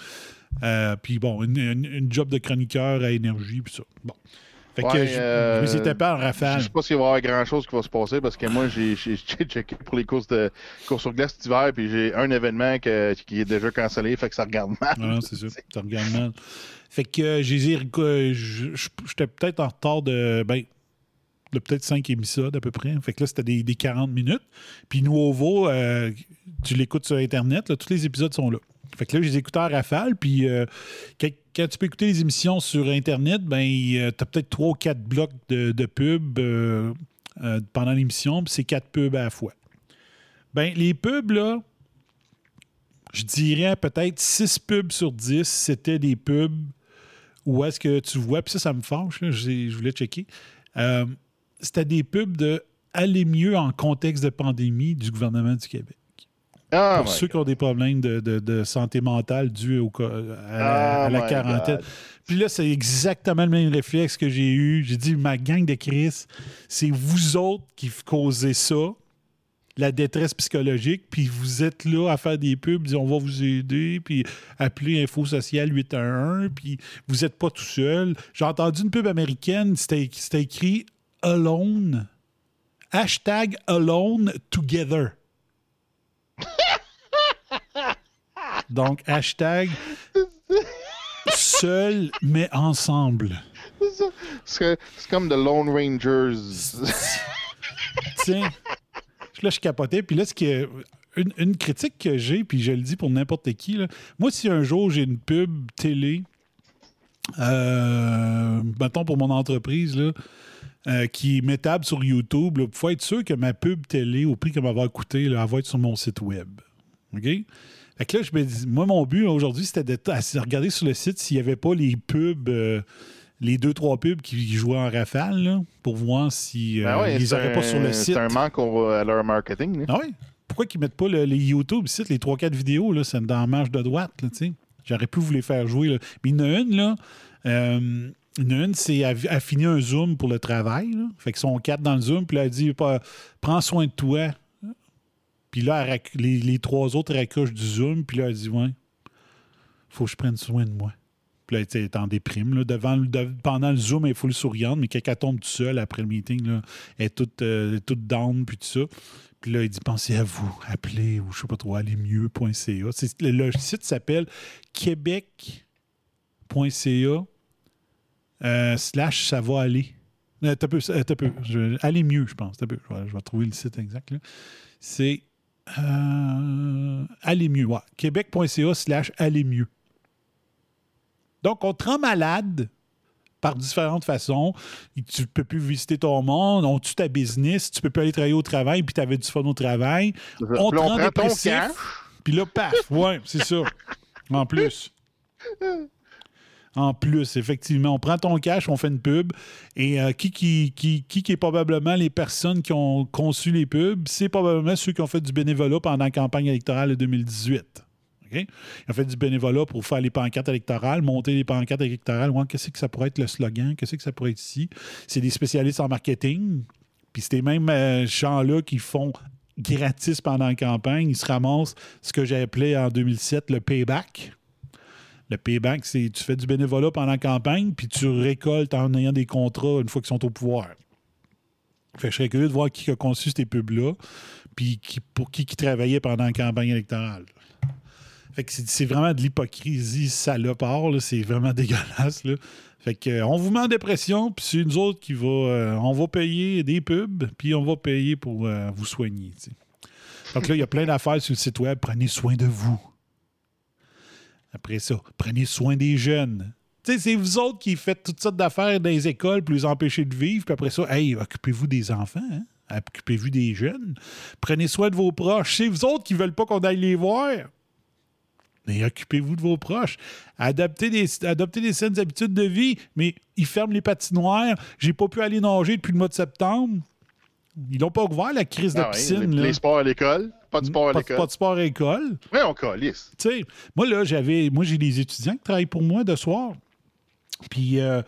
Euh, puis bon, une, une- une job de chroniqueur à énergie, puis ça. Bon. Fait que Ouais, je, euh, je tapé en Je rafale. sais pas s'il va y avoir grand chose qui va se passer parce que moi, *laughs* j'ai checké pour les courses de courses sur glace cet hiver, puis j'ai un événement que- qui est déjà cancellé, fait que ça regarde mal. Non, non, c'est ça. *laughs* Ça regarde mal. Fait que j'ai dit, je- je- j'étais peut-être en retard de, ben, de peut-être 5 épisodes à peu près. Fait que là, c'était des, des 40 minutes. Puis Nouveau, euh, tu l'écoutes sur Internet, là, tous les épisodes sont là. Fait que là, les écoutais en rafale. Puis euh, quand, tu peux écouter les émissions sur Internet, ben, tu as peut-être 3 ou 4 blocs de, de pubs euh, euh, pendant l'émission. Puis c'est 4 pubs à la fois. Ben, les pubs, là, je dirais peut-être 6 pubs sur 10, c'était des pubs où est-ce que tu vois, puis ça, ça me fâche, j'ai- je voulais checker. C'était des pubs de aller mieux en contexte de pandémie du gouvernement du Québec. Ah, Pour ceux qui ont des problèmes de, de- de santé mentale dus au, à la, à la my quarantaine. God. Puis là, c'est exactement le même réflexe que j'ai eu. J'ai dit, ma gang de Chris, c'est vous autres qui causez ça, la détresse psychologique, puis vous êtes là à faire des pubs, on va vous aider, puis appeler Info Social 811, puis vous n'êtes pas tout seul. J'ai entendu une pub américaine, c'était écrit Alone, hashtag Alone Together. Donc, hashtag seul mais ensemble. C'est comme The Lone Rangers. Tiens, là, je capotais. Puis là, ce qui est- une, une critique que j'ai, puis je le dis pour n'importe qui, là, moi, si un jour j'ai une pub télé, euh, mettons pour mon entreprise, là, euh, qui est mettable sur YouTube. Il faut être sûr que ma pub télé, au prix qu'elle va coûter, là, elle va être sur mon site web. OK? Fait que là, je me dis, moi, mon but aujourd'hui, c'était de regarder sur le site s'il n'y avait pas les pubs, euh, les deux, trois pubs qui jouaient en rafale, là, pour voir si Ben ouais, ils n'auraient pas sur le site. C'est un manque au- à leur marketing. là. Ah oui? Pourquoi qu'ils mettent pas le- les YouTube sites, les 3-4 vidéos, là, c'est dans la marge de droite, là, tu sais? J'aurais pu vous les faire jouer, là. Mais il y en a une, là. euh, une, c'est à, à finir un Zoom pour le travail. Fait qu'ils sont quatre dans le Zoom, puis elle dit Prends soin de toi. Puis là, elle les, trois autres raccrochent du Zoom, puis là, elle dit Ouais, faut que je prenne soin de moi. Puis là, elle est en déprime. Là, devant, le- de- pendant le Zoom, elle est full souriante, mais quand elle tombe toute seule après le meeting, là, elle est toute, euh, elle toute down, puis tout ça. Puis là, il dit pensez à vous, appelez ou je sais pas trop, allez mieux.ca. C'est- Le, le site s'appelle québec.ca euh, slash ça va aller. Euh, t'as peu, euh, t'as peu. Je- allez mieux, je pense. T'as peu. Je, vais, je vais trouver le site exact. là. C'est euh, allez mieux. Ouais. Québec.ca slash allez mieux. Donc, on te rend malade par différentes façons. Tu peux plus visiter ton monde, on tue ta business, tu peux plus aller travailler au travail, puis tu avais du fun au travail. On te rend dépressif, puis là, paf, ouais, c'est ça. En plus. *laughs* En plus, effectivement, on prend ton cash, on fait une pub. Et euh, qui, qui, qui, qui, est probablement les personnes qui ont conçu les pubs? C'est probablement ceux qui ont fait du bénévolat pendant la campagne électorale de 2018. OK? Ils ont fait du bénévolat pour faire les pancartes électorales, monter les pancartes électorales. Ouais, Qu'est-ce que ça pourrait être le slogan? Qu'est-ce que ça pourrait être ici? C'est des spécialistes en marketing. Puis c'est mêmes mêmes gens-là qui font gratis pendant la campagne. Ils se ramassent ce que appelé en 2007 le payback. Le payback, c'est tu fais du bénévolat pendant la campagne, puis tu récoltes en ayant des contrats une fois qu'ils sont au pouvoir. Fait que je serais curieux de voir qui a conçu ces pubs-là, puis qui- pour qui qui travaillait pendant la campagne électorale. Fait que c'est vraiment de l'hypocrisie salopard, c'est vraiment *laughs* dégueulasse. Là. Fait que euh, on vous met en dépression, puis c'est nous autres qui va, euh, on va payer des pubs, puis on va payer pour euh, vous soigner. Donc là, il y a plein d'affaires sur le site web. Prenez soin de vous. Après ça, prenez soin des jeunes. Tu sais, c'est vous autres qui faites toutes sortes d'affaires dans les écoles pour les empêcher de vivre. Puis après ça, hey, occupez-vous des enfants. hein? Occupez-vous des jeunes. Prenez soin de vos proches. C'est vous autres qui veulent pas qu'on aille les voir. Mais occupez-vous de vos proches. Adaptez des, adoptez des saines habitudes de vie. Mais ils ferment les patinoires. J'ai pas pu aller nager depuis le mois de septembre. Ils l'ont pas ouvert, la crise de Ah la ouais, piscine. les, là. les sports à l'école. Pas de sport à l'école. pas de sport à l'école. Oui, on calisse. Tu sais, moi, là, j'avais. Moi, j'ai des étudiants qui travaillent pour moi de soir. Puis, euh,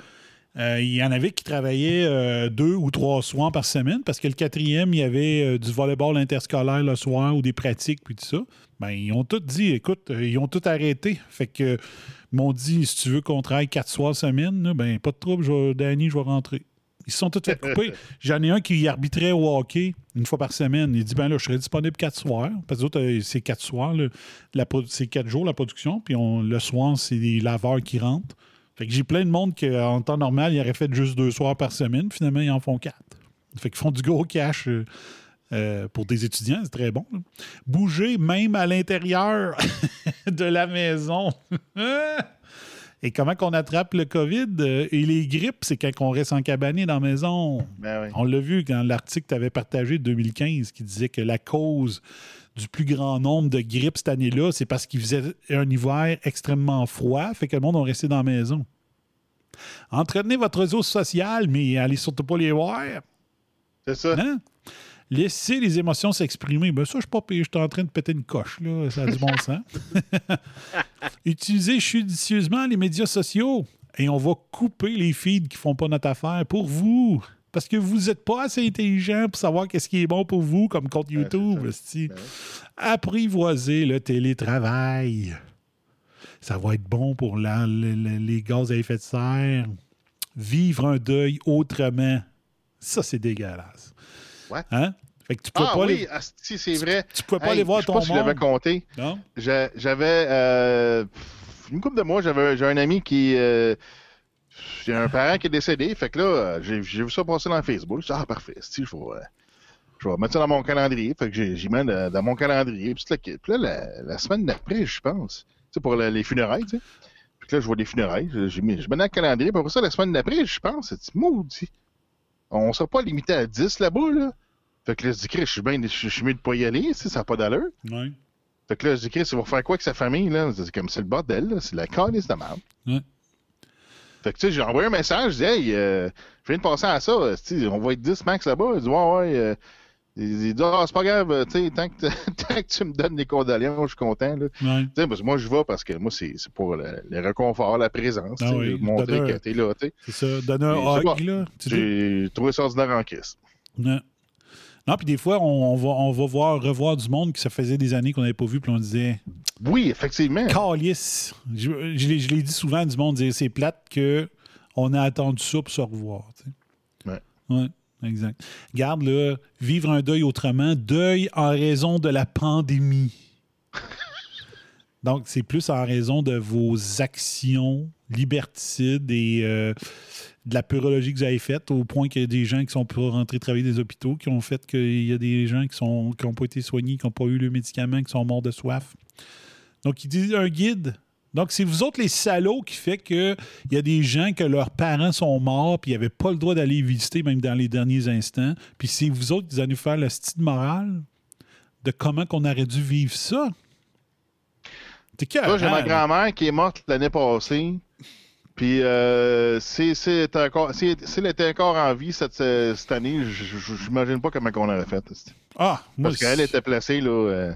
euh, il y en avait qui travaillaient euh, deux ou trois soirs par semaine parce que le quatrième, il y avait euh, du volleyball interscolaire le soir ou des pratiques, puis tout ça. Ben, ils ont tous dit, écoute, ils ont tout arrêté. Fait que, ils m'ont dit, si tu veux qu'on travaille quatre soirs semaine, là, ben, pas de trouble, je vais- Danny, je vais rentrer. Ils se sont tous fait couper. *laughs* J'en ai un qui arbitrait au hockey une fois par semaine. Il dit ben là, je serai disponible quatre soirs. Parce que les euh, c'est quatre soirs. là. La pro- c'est quatre jours la production. Puis on- le soir, c'est des laveurs qui rentrent. Fait que j'ai plein de monde qu'en temps normal, ils auraient fait juste deux soirs par semaine. Finalement, ils en font quatre. Fait qu'ils font du gros cash euh, euh, pour des étudiants. C'est très bon. là. Bouger même à l'intérieur *laughs* de la maison. *laughs* Et comment qu'on attrape le COVID euh, et les grippes, c'est quand on reste encabané dans la maison. Ben oui. On l'a vu dans l'article que tu avais partagé de 2015 qui disait que la cause du plus grand nombre de grippes cette année-là, c'est parce qu'il faisait un hiver extrêmement froid, fait que le monde a resté dans la maison. Entretenez votre réseau social, mais allez surtout pas les voir. C'est ça. Hein? Laissez les émotions s'exprimer. Ben ça, je suis pas pire. Je suis en train de péter une coche, là. Ça a du bon *laughs* sens. *laughs* Utilisez judicieusement les médias sociaux et on va couper les feeds qui font pas notre affaire pour vous. Parce que vous n'êtes pas assez intelligent pour savoir qu'est-ce qui est bon pour vous, comme compte Ben, YouTube. Ben oui. Apprivoisez le télétravail. Ça va être bon pour la- le- le- les gaz à effet de serre. Vivre un deuil autrement. Ça, c'est dégueulasse. What? Hein? Fait que tu peux Ah pas oui, aller, asti, c'est vrai. tu peux pas Hey, aller voir je sais ton pas si je l'avais compté. Non? J'a- J'avais euh, une couple de mois, j'avais un ami qui euh, j'ai un parent qui est décédé, fait que là j'ai vu ça passer dans Facebook. Je ah parfait, si je vais je vais mettre ça dans mon calendrier, fait que j'y mets dans, dans mon calendrier. Puis, là, puis là, la, la semaine d'après, je pense, tu sais pour le- les funérailles, tu sais. Puis là je vois des funérailles, je mets dans le calendrier, puis après ça la semaine d'après, je pense, c'est maudit? On sera pas limité à 10 là-bas, là. Fait que là, je dis, Chris, je suis bien, je suis mieux de pas y aller, si ça n'a pas d'allure. Ouais. Fait que là, je dis, Chris, il va faire quoi avec sa famille, là? C'est comme, c'est le bordel. C'est la calice de merde. Ouais. Fait que, tu sais, j'ai envoyé un message, je dis, hey, euh, je viens de passer à ça, euh, on va être 10 max là-bas. Il dit, ouais, ouais. euh, il dit, ah, c'est pas grave, tu sais, tant, que *laughs* tant que tu me donnes des condoléances, je suis content, là. Ouais. Tu sais, parce que moi, je vais parce que moi, c'est pour le, le réconfort, la présence, Ah oui, montrer que t'es là. C'est ça. Donner un hug, là. J'ai trouvé ça ordinaire en crise. Non. Non, puis des fois, on, on va, on va voir, revoir du monde qui ça faisait des années qu'on n'avait pas vu, puis on disait Oui, effectivement. Calice. Je, je l'ai- je l'ai dit souvent du monde, dire c'est plate que on a attendu ça pour se revoir. Ouais. Ouais, exact. Garde, là, vivre un deuil autrement, deuil en raison de la pandémie. *laughs* Donc, c'est plus en raison de vos actions liberticides et euh, de la purologie que vous avez faite, au point qu'il y a des gens qui sont pas rentrés travailler des hôpitaux, qui ont fait qu'il y a des gens qui n'ont pas été soignés, qui n'ont pas eu le médicament, qui sont morts de soif. Donc, il dit un guide. Donc, c'est vous autres les salauds qui fait qu'il y a des gens que leurs parents sont morts puis ils n'avaient pas le droit d'aller visiter même dans les derniers instants. Puis c'est vous autres qui allez nous faire le style moral de comment qu'on aurait dû vivre ça. T'es Moi, j'ai ma grand-mère qui est morte l'année passée. Puis, euh, si, elle était encore, en vie cette, cette année, j'imagine pas comment on aurait fait. Ah, moi, Parce qu'elle était placée là, euh,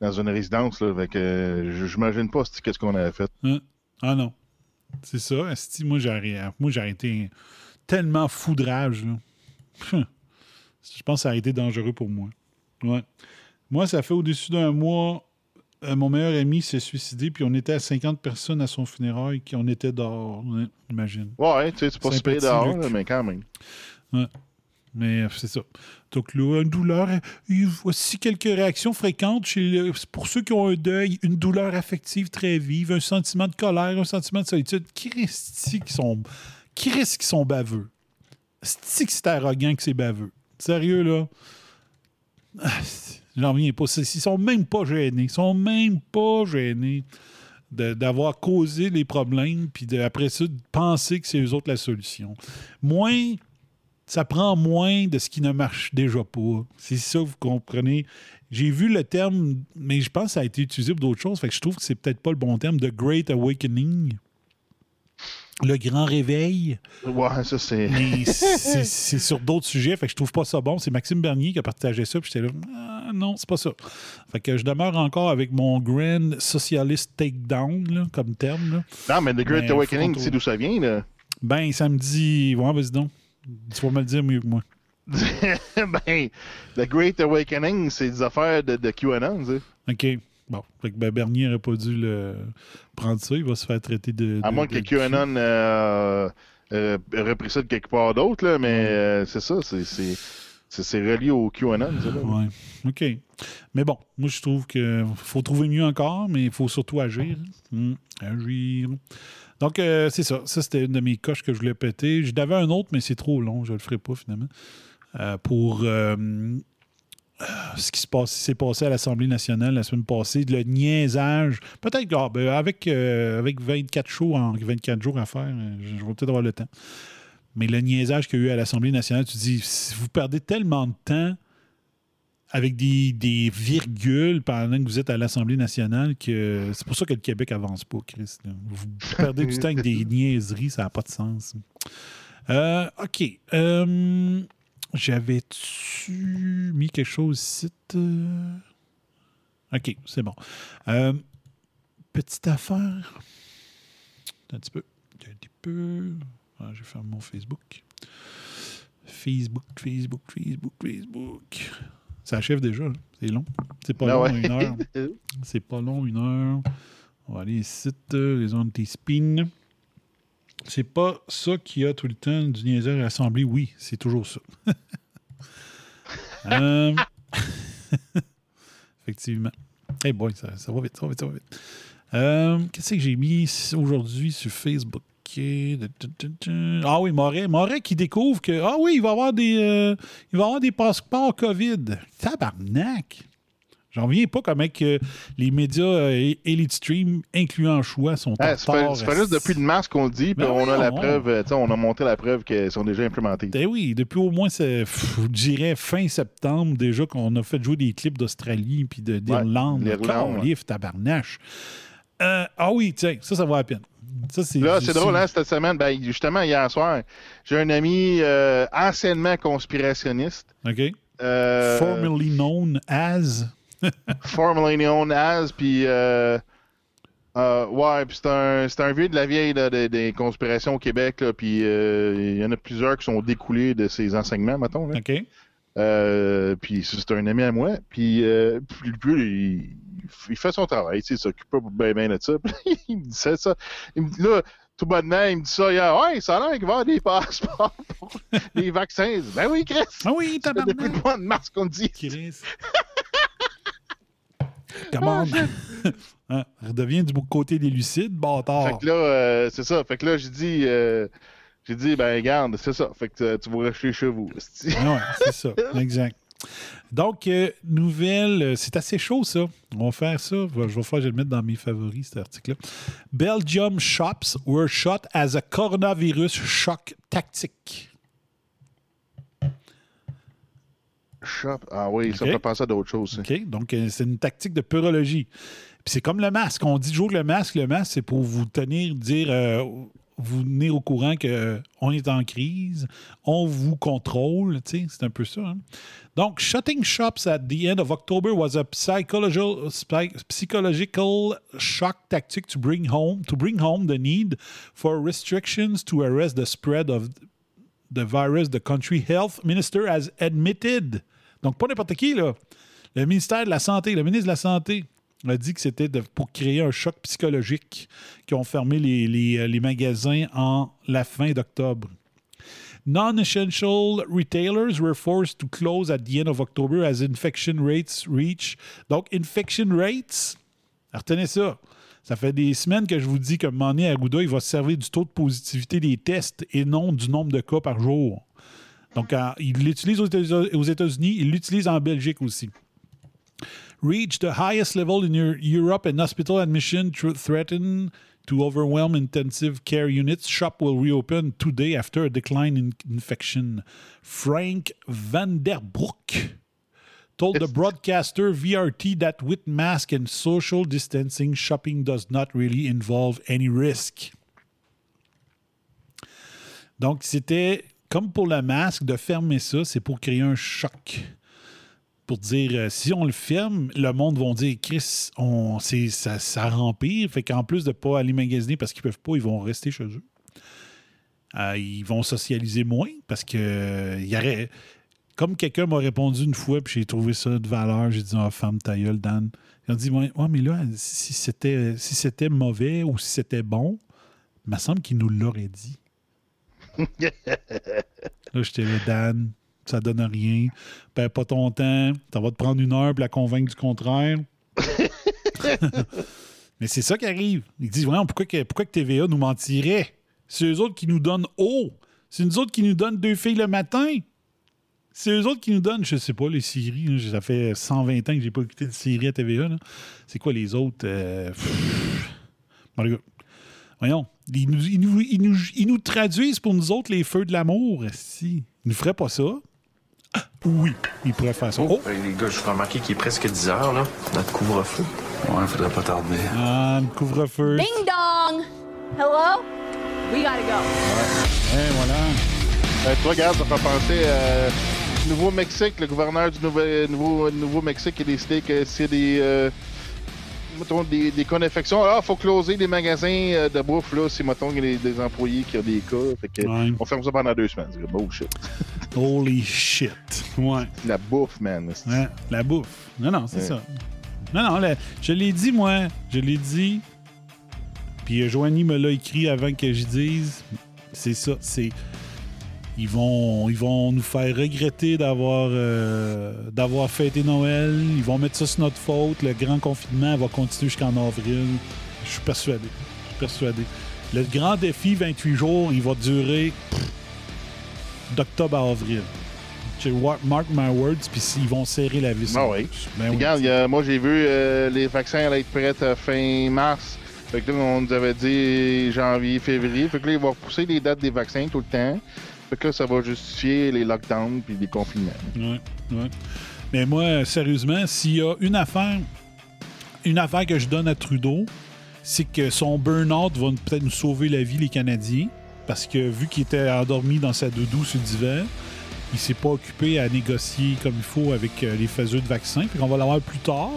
dans une résidence. Là, fait que, j'imagine pas qu'est-ce qu'on avait fait. Hein? Ah non. C'est ça. moi, j'ai été tellement fou de rage. là. Hum. Je pense que ça a été dangereux pour moi. Ouais. Moi, ça fait au-dessus d'un mois, euh, mon meilleur ami s'est suicidé, puis on était à 50 personnes à son funérail, qui on était dehors. Ouais, imagine. Ouais, tu sais, c'est pas C'est un super petit dehors, là, mais quand même. Mais euh, c'est ça. Donc là, une douleur. euh, Voici quelques réactions fréquentes chez le- pour ceux qui ont un deuil, une douleur affective très vive, un sentiment de colère, un sentiment de solitude. Christy qui sont. Christ qui sont baveux? Christy que c'est arrogant que c'est baveux? Sérieux, là? J'en reviens pas. Ils sont même pas gênés. Ils sont même pas gênés d'avoir causé les problèmes, puis de- après ça, de penser que c'est eux autres la solution. Moins ça prend moins de ce qui ne marche déjà pas. C'est ça, vous comprenez. J'ai vu le terme, mais je pense que ça a été utilisé pour d'autres choses. Fait que je trouve que c'est peut-être pas le bon terme, de Great Awakening. Le grand réveil. Ouais, ça, c'est. Mais c'est c'est sur d'autres sujets. Fait que je trouve pas ça bon. C'est Maxime Bernier qui a partagé ça. Puis j'étais là, ah, non, c'est pas ça. Fait que je demeure encore avec mon Grand Socialist Takedown, là, comme terme. là. Non, mais The Great Awakening, tu sais d'où ça vient, là? Ben, ça me dit, ouais, vas-y donc. Tu vas me le dire mieux que moi. *laughs* ben, The Great Awakening, c'est des affaires de, de QAnon, tu sais. OK. Bon. Fait que ben, Bernier n'aurait pas dû le prendre ça. Il va se faire traiter de. À de- moins de que QAnon euh, euh, ait repris ça de quelque part d'autre, là, mais euh, c'est ça, c'est- c'est relié au QAnon. Ouais. OK. Mais bon, moi, je trouve que faut trouver mieux encore, mais il faut surtout agir. Hmm. Agir. Donc, euh, c'est ça. Ça, c'était une de mes coches que je voulais péter. J'en avais un autre, mais c'est trop long. Je le ferai pas, finalement. Euh, pour euh, ce qui s'est passé à l'Assemblée nationale la semaine passée, le niaisage. Peut-être que, ah, ben, avec, avec 24 shows en 24 jours à faire, je vais peut-être avoir le temps. Mais le niaisage qu'il y a eu à l'Assemblée nationale, tu dis, si vous perdez tellement de temps avec des, des virgules pendant que vous êtes à l'Assemblée nationale que c'est pour ça que le Québec avance pas, Chris. là. Vous perdez du *laughs* temps avec des niaiseries, ça n'a pas de sens. Euh, OK. Euh, J'avais-tu mis quelque chose ici? euh? OK, c'est bon. Euh, petite affaire? Un petit peu. Un petit peu. Ah, je vais faire mon Facebook. Facebook, Facebook, Facebook, Facebook. Ça achève déjà. hein. C'est long. C'est pas Ah long, une heure. *laughs* C'est pas long, une heure. On va aller ici, euh, les anti-spin. C'est pas ça qui a tout le temps du niaiseur à l'Assemblée. Oui, c'est toujours ça. *laughs* Euh, *laughs* Effectivement. Hey boy, ça, ça va vite, ça va vite, ça va vite. Euh, Qu'est-ce que j'ai mis aujourd'hui sur Facebook? Ah oui, Moret. Moret qui découvre que Ah oui, il va avoir des, euh, il va avoir des passeports COVID. Tabarnak! J'en reviens pas comment que les médias euh, Elite Stream, incluant Choix, sont Ah, ça fait juste depuis le mars qu'on le dit, puis Ben on a la preuve, euh, on a montré la preuve qu'elles sont déjà implémentées. Ben oui, depuis au moins, c'est- je dirais fin septembre déjà qu'on a fait jouer des clips d'Australie puis de- d'Irlande. Ouais, l'Irlande, Ouais, tabarnache. Euh, ah oui, tiens, ça, ça vaut la peine. Ça, c'est Là, c'est drôle, hein, cette semaine, ben, justement, hier soir, j'ai un ami euh, anciennement conspirationniste. OK. Euh, Formerly known as. *laughs* formerly known as, puis euh, ouais, puis c'est un, un vieux de la vieille là, des, des conspirations au Québec, puis il y en a plusieurs qui sont découlés de ses enseignements, mettons. Là. OK. Euh, puis c'est un ami à moi, puis euh, il, il fait son travail, il s'occupe pas bien bien de ça. *laughs* Il me disait ça. Il me dit là, tout bonnement, il me dit ça hier. Ouais, ça a l'air qu'il va y avoir des passeports pour *laughs* les vaccins. Ben oui, Chris! Ah oui, Ça fait depuis le mois de mars qu'on dit. Chris. *laughs* Commande. Hein, redevient du côté des lucides, bâtard. Fait que là, euh, c'est ça. Fait que là, j'ai dit, euh, j'ai dit, ben, garde, c'est ça. Fait que euh, tu vas rester chez vous. Ah ouais, c'est ça, *laughs* exact. Donc, euh, nouvelle, euh, c'est assez chaud ça. On va faire ça. Je vais je vais faire, je vais le mettre dans mes favoris, cet article-là. Belgium shops were shot as a coronavirus shock tactic. Shop. Ah oui, ça fait penser à d'autres choses. OK? Donc, euh, c'est une tactique de purologie. Puis c'est comme le masque. On dit toujours que le masque, le masque, c'est pour vous tenir, dire, euh, vous tenir au courant qu'on est en crise, on vous contrôle, c'est un peu ça. hein. Donc, shutting shops at the end of October was a psychological, psy- psychological shock tactic to bring home to bring home the need for restrictions to arrest the spread of the virus, the country health minister has admitted. Donc, pas n'importe qui, là. Le ministère de la Santé, le ministre de la Santé a dit que c'était pour créer un choc psychologique qui ont fermé les, euh, les magasins en la fin d'octobre. Non-essential retailers were forced to close at the end of October as infection rates reach. Donc, infection rates, retenez ça. Ça fait des semaines que je vous dis que Mané Arruda, il va se servir du taux de positivité des tests et non du nombre de cas par jour. Donc, euh, il l'utilise aux États-Unis, il l'utilise en Belgique aussi. Reach the highest level in Eu- Europe and hospital admission thr- threaten to overwhelm intensive care units. Shop will reopen today after a decline in infection. Frank Vanderbroek told the broadcaster VRT that with mask and social distancing, shopping does not really involve any risk. Donc, c'était comme pour le masque, de fermer ça, c'est pour créer un choc. Pour dire, euh, si on le ferme, le monde va dire, Chris, on, ça, ça. Fait qu'en plus de ne pas aller magasiner parce qu'ils peuvent pas, ils vont rester chez eux. Euh, ils vont socialiser moins parce que euh, y aurait. Comme quelqu'un m'a répondu une fois, puis j'ai trouvé ça de valeur, j'ai dit, ah, femme ta gueule, Dan. Ils ont dit, ouais, ouais, mais là, si c'était, si c'était mauvais ou si c'était bon, il me semble qu'il nous l'aurait dit. *laughs* Là, j'étais là, Dan, ça donne rien. Perds pas ton temps. Ça va te prendre une heure pour la convaincre du contraire. *laughs* Mais c'est ça qui arrive. Ils disent, vraiment, pourquoi que, pourquoi que TVA nous mentirait? C'est eux autres qui nous donnent haut. C'est nous autres qui nous donnent deux filles le matin. C'est eux autres qui nous donnent, je sais pas, les séries. là. ça fait 120 ans que j'ai pas écouté de série à TVA. C'est quoi les autres? Euh. Bon, Voyons, ils nous, ils nous- ils nous- ils nous traduisent pour nous autres les feux de l'amour. Si. Ils ne feraient pas ça. Oui, ils pourraient faire ça. Oh, Hey, les gars, je vous remarqué qu'il est presque 10 heures, là. Notre couvre-feu. Ouais, faudrait pas tarder. ah, le couvre-feu. Ding dong! Hello? We gotta go. Eh, voilà. Euh, tu regardes, ça fait penser à Nouveau-Mexique, le gouverneur du Nouvel- Nouveau- Nouveau-Mexique a décidé que c'est des, euh, mettons, des, des d'infection. Alors, il faut closer les magasins euh, de bouffe, là, si, mettons, il y a des, des employés qui ont des cas. Fait que, Ouais. On ferme ça pendant deux semaines. C'est comme, oh shit. *laughs* Holy shit. Ouais. La bouffe, man. Ouais, la bouffe. Non, non, c'est Ouais. ça. Non, non, la- je l'ai dit, moi. Je l'ai dit. Puis euh, Joanie me l'a écrit avant que je dise. C'est ça. C'est. Ils vont, ils vont nous faire regretter d'avoir euh, d'avoir fêté Noël. Ils vont mettre ça sur notre faute. Le grand confinement va continuer jusqu'en avril. Je suis persuadé. Je suis persuadé. Le grand défi, 28 jours, il va durer d'octobre à avril. Mark my words, puis ils vont serrer la vis. Ah oui. Ben. Regarde, a- moi j'ai vu euh, les vaccins allaient être prêts à fin mars. Fait que là, on nous avait dit janvier, février. Fait que là, ils vont repousser les dates des vaccins tout le temps. Fait que ça va justifier les lockdowns puis les confinements. Mais moi, sérieusement, s'il y a une affaire, une affaire que je donne à Trudeau, c'est que son burn-out va peut-être nous sauver la vie, les Canadiens. Parce que vu qu'il était endormi dans sa doudou le divan, il s'est pas occupé à négocier comme il faut avec euh, les faiseux de vaccins. Fait qu'on va l'avoir plus tard.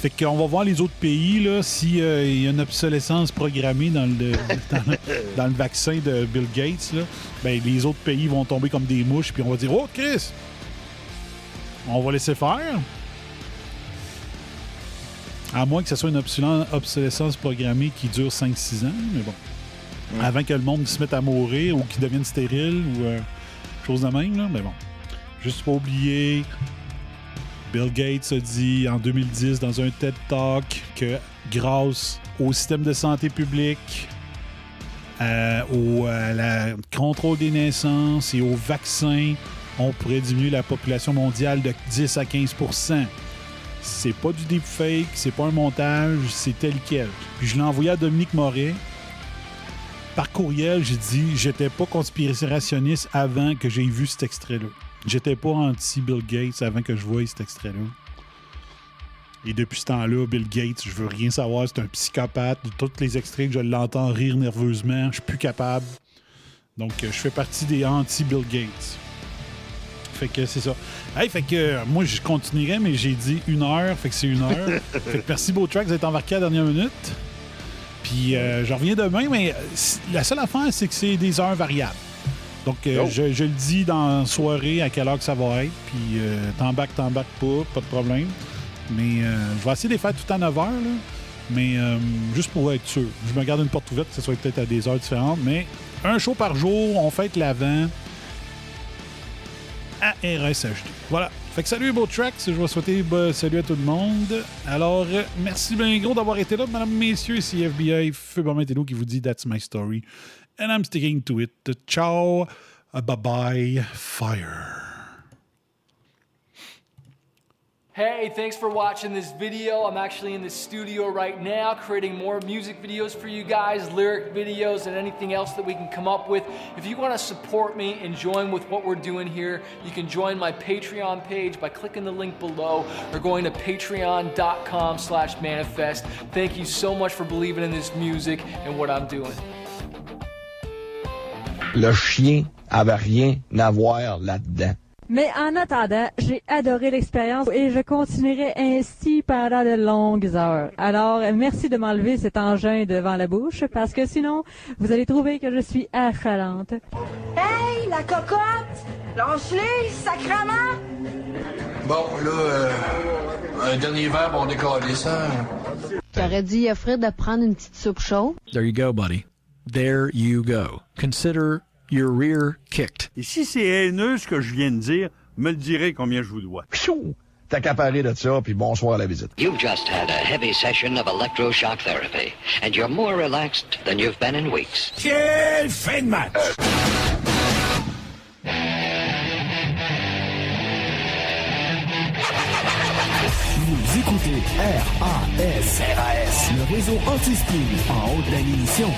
Fait qu'on va voir les autres pays là, s'il y a une obsolescence programmée dans le, *laughs* dans, le- dans le vaccin de Bill Gates. Là, ben, les autres pays vont tomber comme des mouches, puis on va dire Oh, Chris, on va laisser faire. À moins que ce soit une obsolescence programmée qui dure 5-6 ans, mais bon. Avant que le monde se mette à mourir ou qu'il devienne stérile ou euh, chose de même, là, mais bon. Juste pas oublier, Bill Gates a dit en 2010 dans un TED Talk que grâce au système de santé publique, euh, au la contrôle des naissances et aux vaccins, on pourrait diminuer la population mondiale de 10 à 15% C'est pas du deepfake, c'est pas un montage, c'est tel quel. Puis je l'ai envoyé à Dominique Moret. Par courriel, j'ai dit j'étais pas conspirationniste avant que j'ai vu cet extrait-là. J'étais pas anti-Bill Gates avant que je voie cet extrait-là. Et depuis ce temps-là, Bill Gates, je veux rien savoir, c'est un psychopathe. De tous les extraits que je l'entends rire nerveusement, je suis plus capable. Donc, euh, je fais partie des anti-Bill Gates. Fait que c'est ça. Hey, fait que euh, moi, je continuerai, mais j'ai dit une heure, fait que c'est une heure. *laughs* fait que merci, Beau Track, vous êtes embarqué à la dernière minute. Puis, euh, je reviens demain, mais euh, la seule affaire, c'est que c'est des heures variables. Donc, euh, je, je le dis dans la soirée à quelle heure que ça va être. Puis, euh, t'embarques, t'embarques pas, pas de problème. Mais euh, je vais essayer de les faire tout à 9 heures, là. Mais euh, juste pour être sûr. Je me garde une porte ouverte, que ce soit peut-être à des heures différentes. Mais un show par jour, on fête l'avant à RSHD. Voilà. Fait que salut, beau tracks. Je vais souhaiter bah, salut à tout le monde. Alors, merci bien gros d'avoir été là, mesdames, messieurs. Ici FBI, Feu Barmentello qui vous dit That's my story. And I'm sticking to it. Ciao. Bye bye. Fire. Hey, thanks for watching this video. I'm actually in the studio right now creating more music videos for you guys, lyric videos, and anything else that we can come up with. If you want to support me and join with what we're doing here, you can join my Patreon page by clicking the link below or going to patreon.com slash manifest. Thank you so much for believing in this music and what I'm doing. Le chien avait rien à voir là-dedans. Mais en attendant, j'ai adoré l'expérience et je continuerai ainsi pendant de longues heures. Alors, merci de m'enlever cet engin devant la bouche parce que sinon, vous allez trouver que je suis affalante. Hey, la cocotte! Lâche-les, sacrement! Bon, là, euh, un dernier verre, on décolle ça. T'aurais dit à Fred de prendre une petite soupe chaude. There you go, buddy. There you go. Consider your rear kicked. Et si c'est haineux ce que je viens de dire, me le direz combien je vous dois. Qu'à parler de ça, puis bonsoir à la visite. You've just had a heavy session of electroshock therapy, and you're more relaxed than you've been in weeks. Quelle fin de match! Vous écoutez RAS, RAS, le réseau anti-spin en haute de l'émission.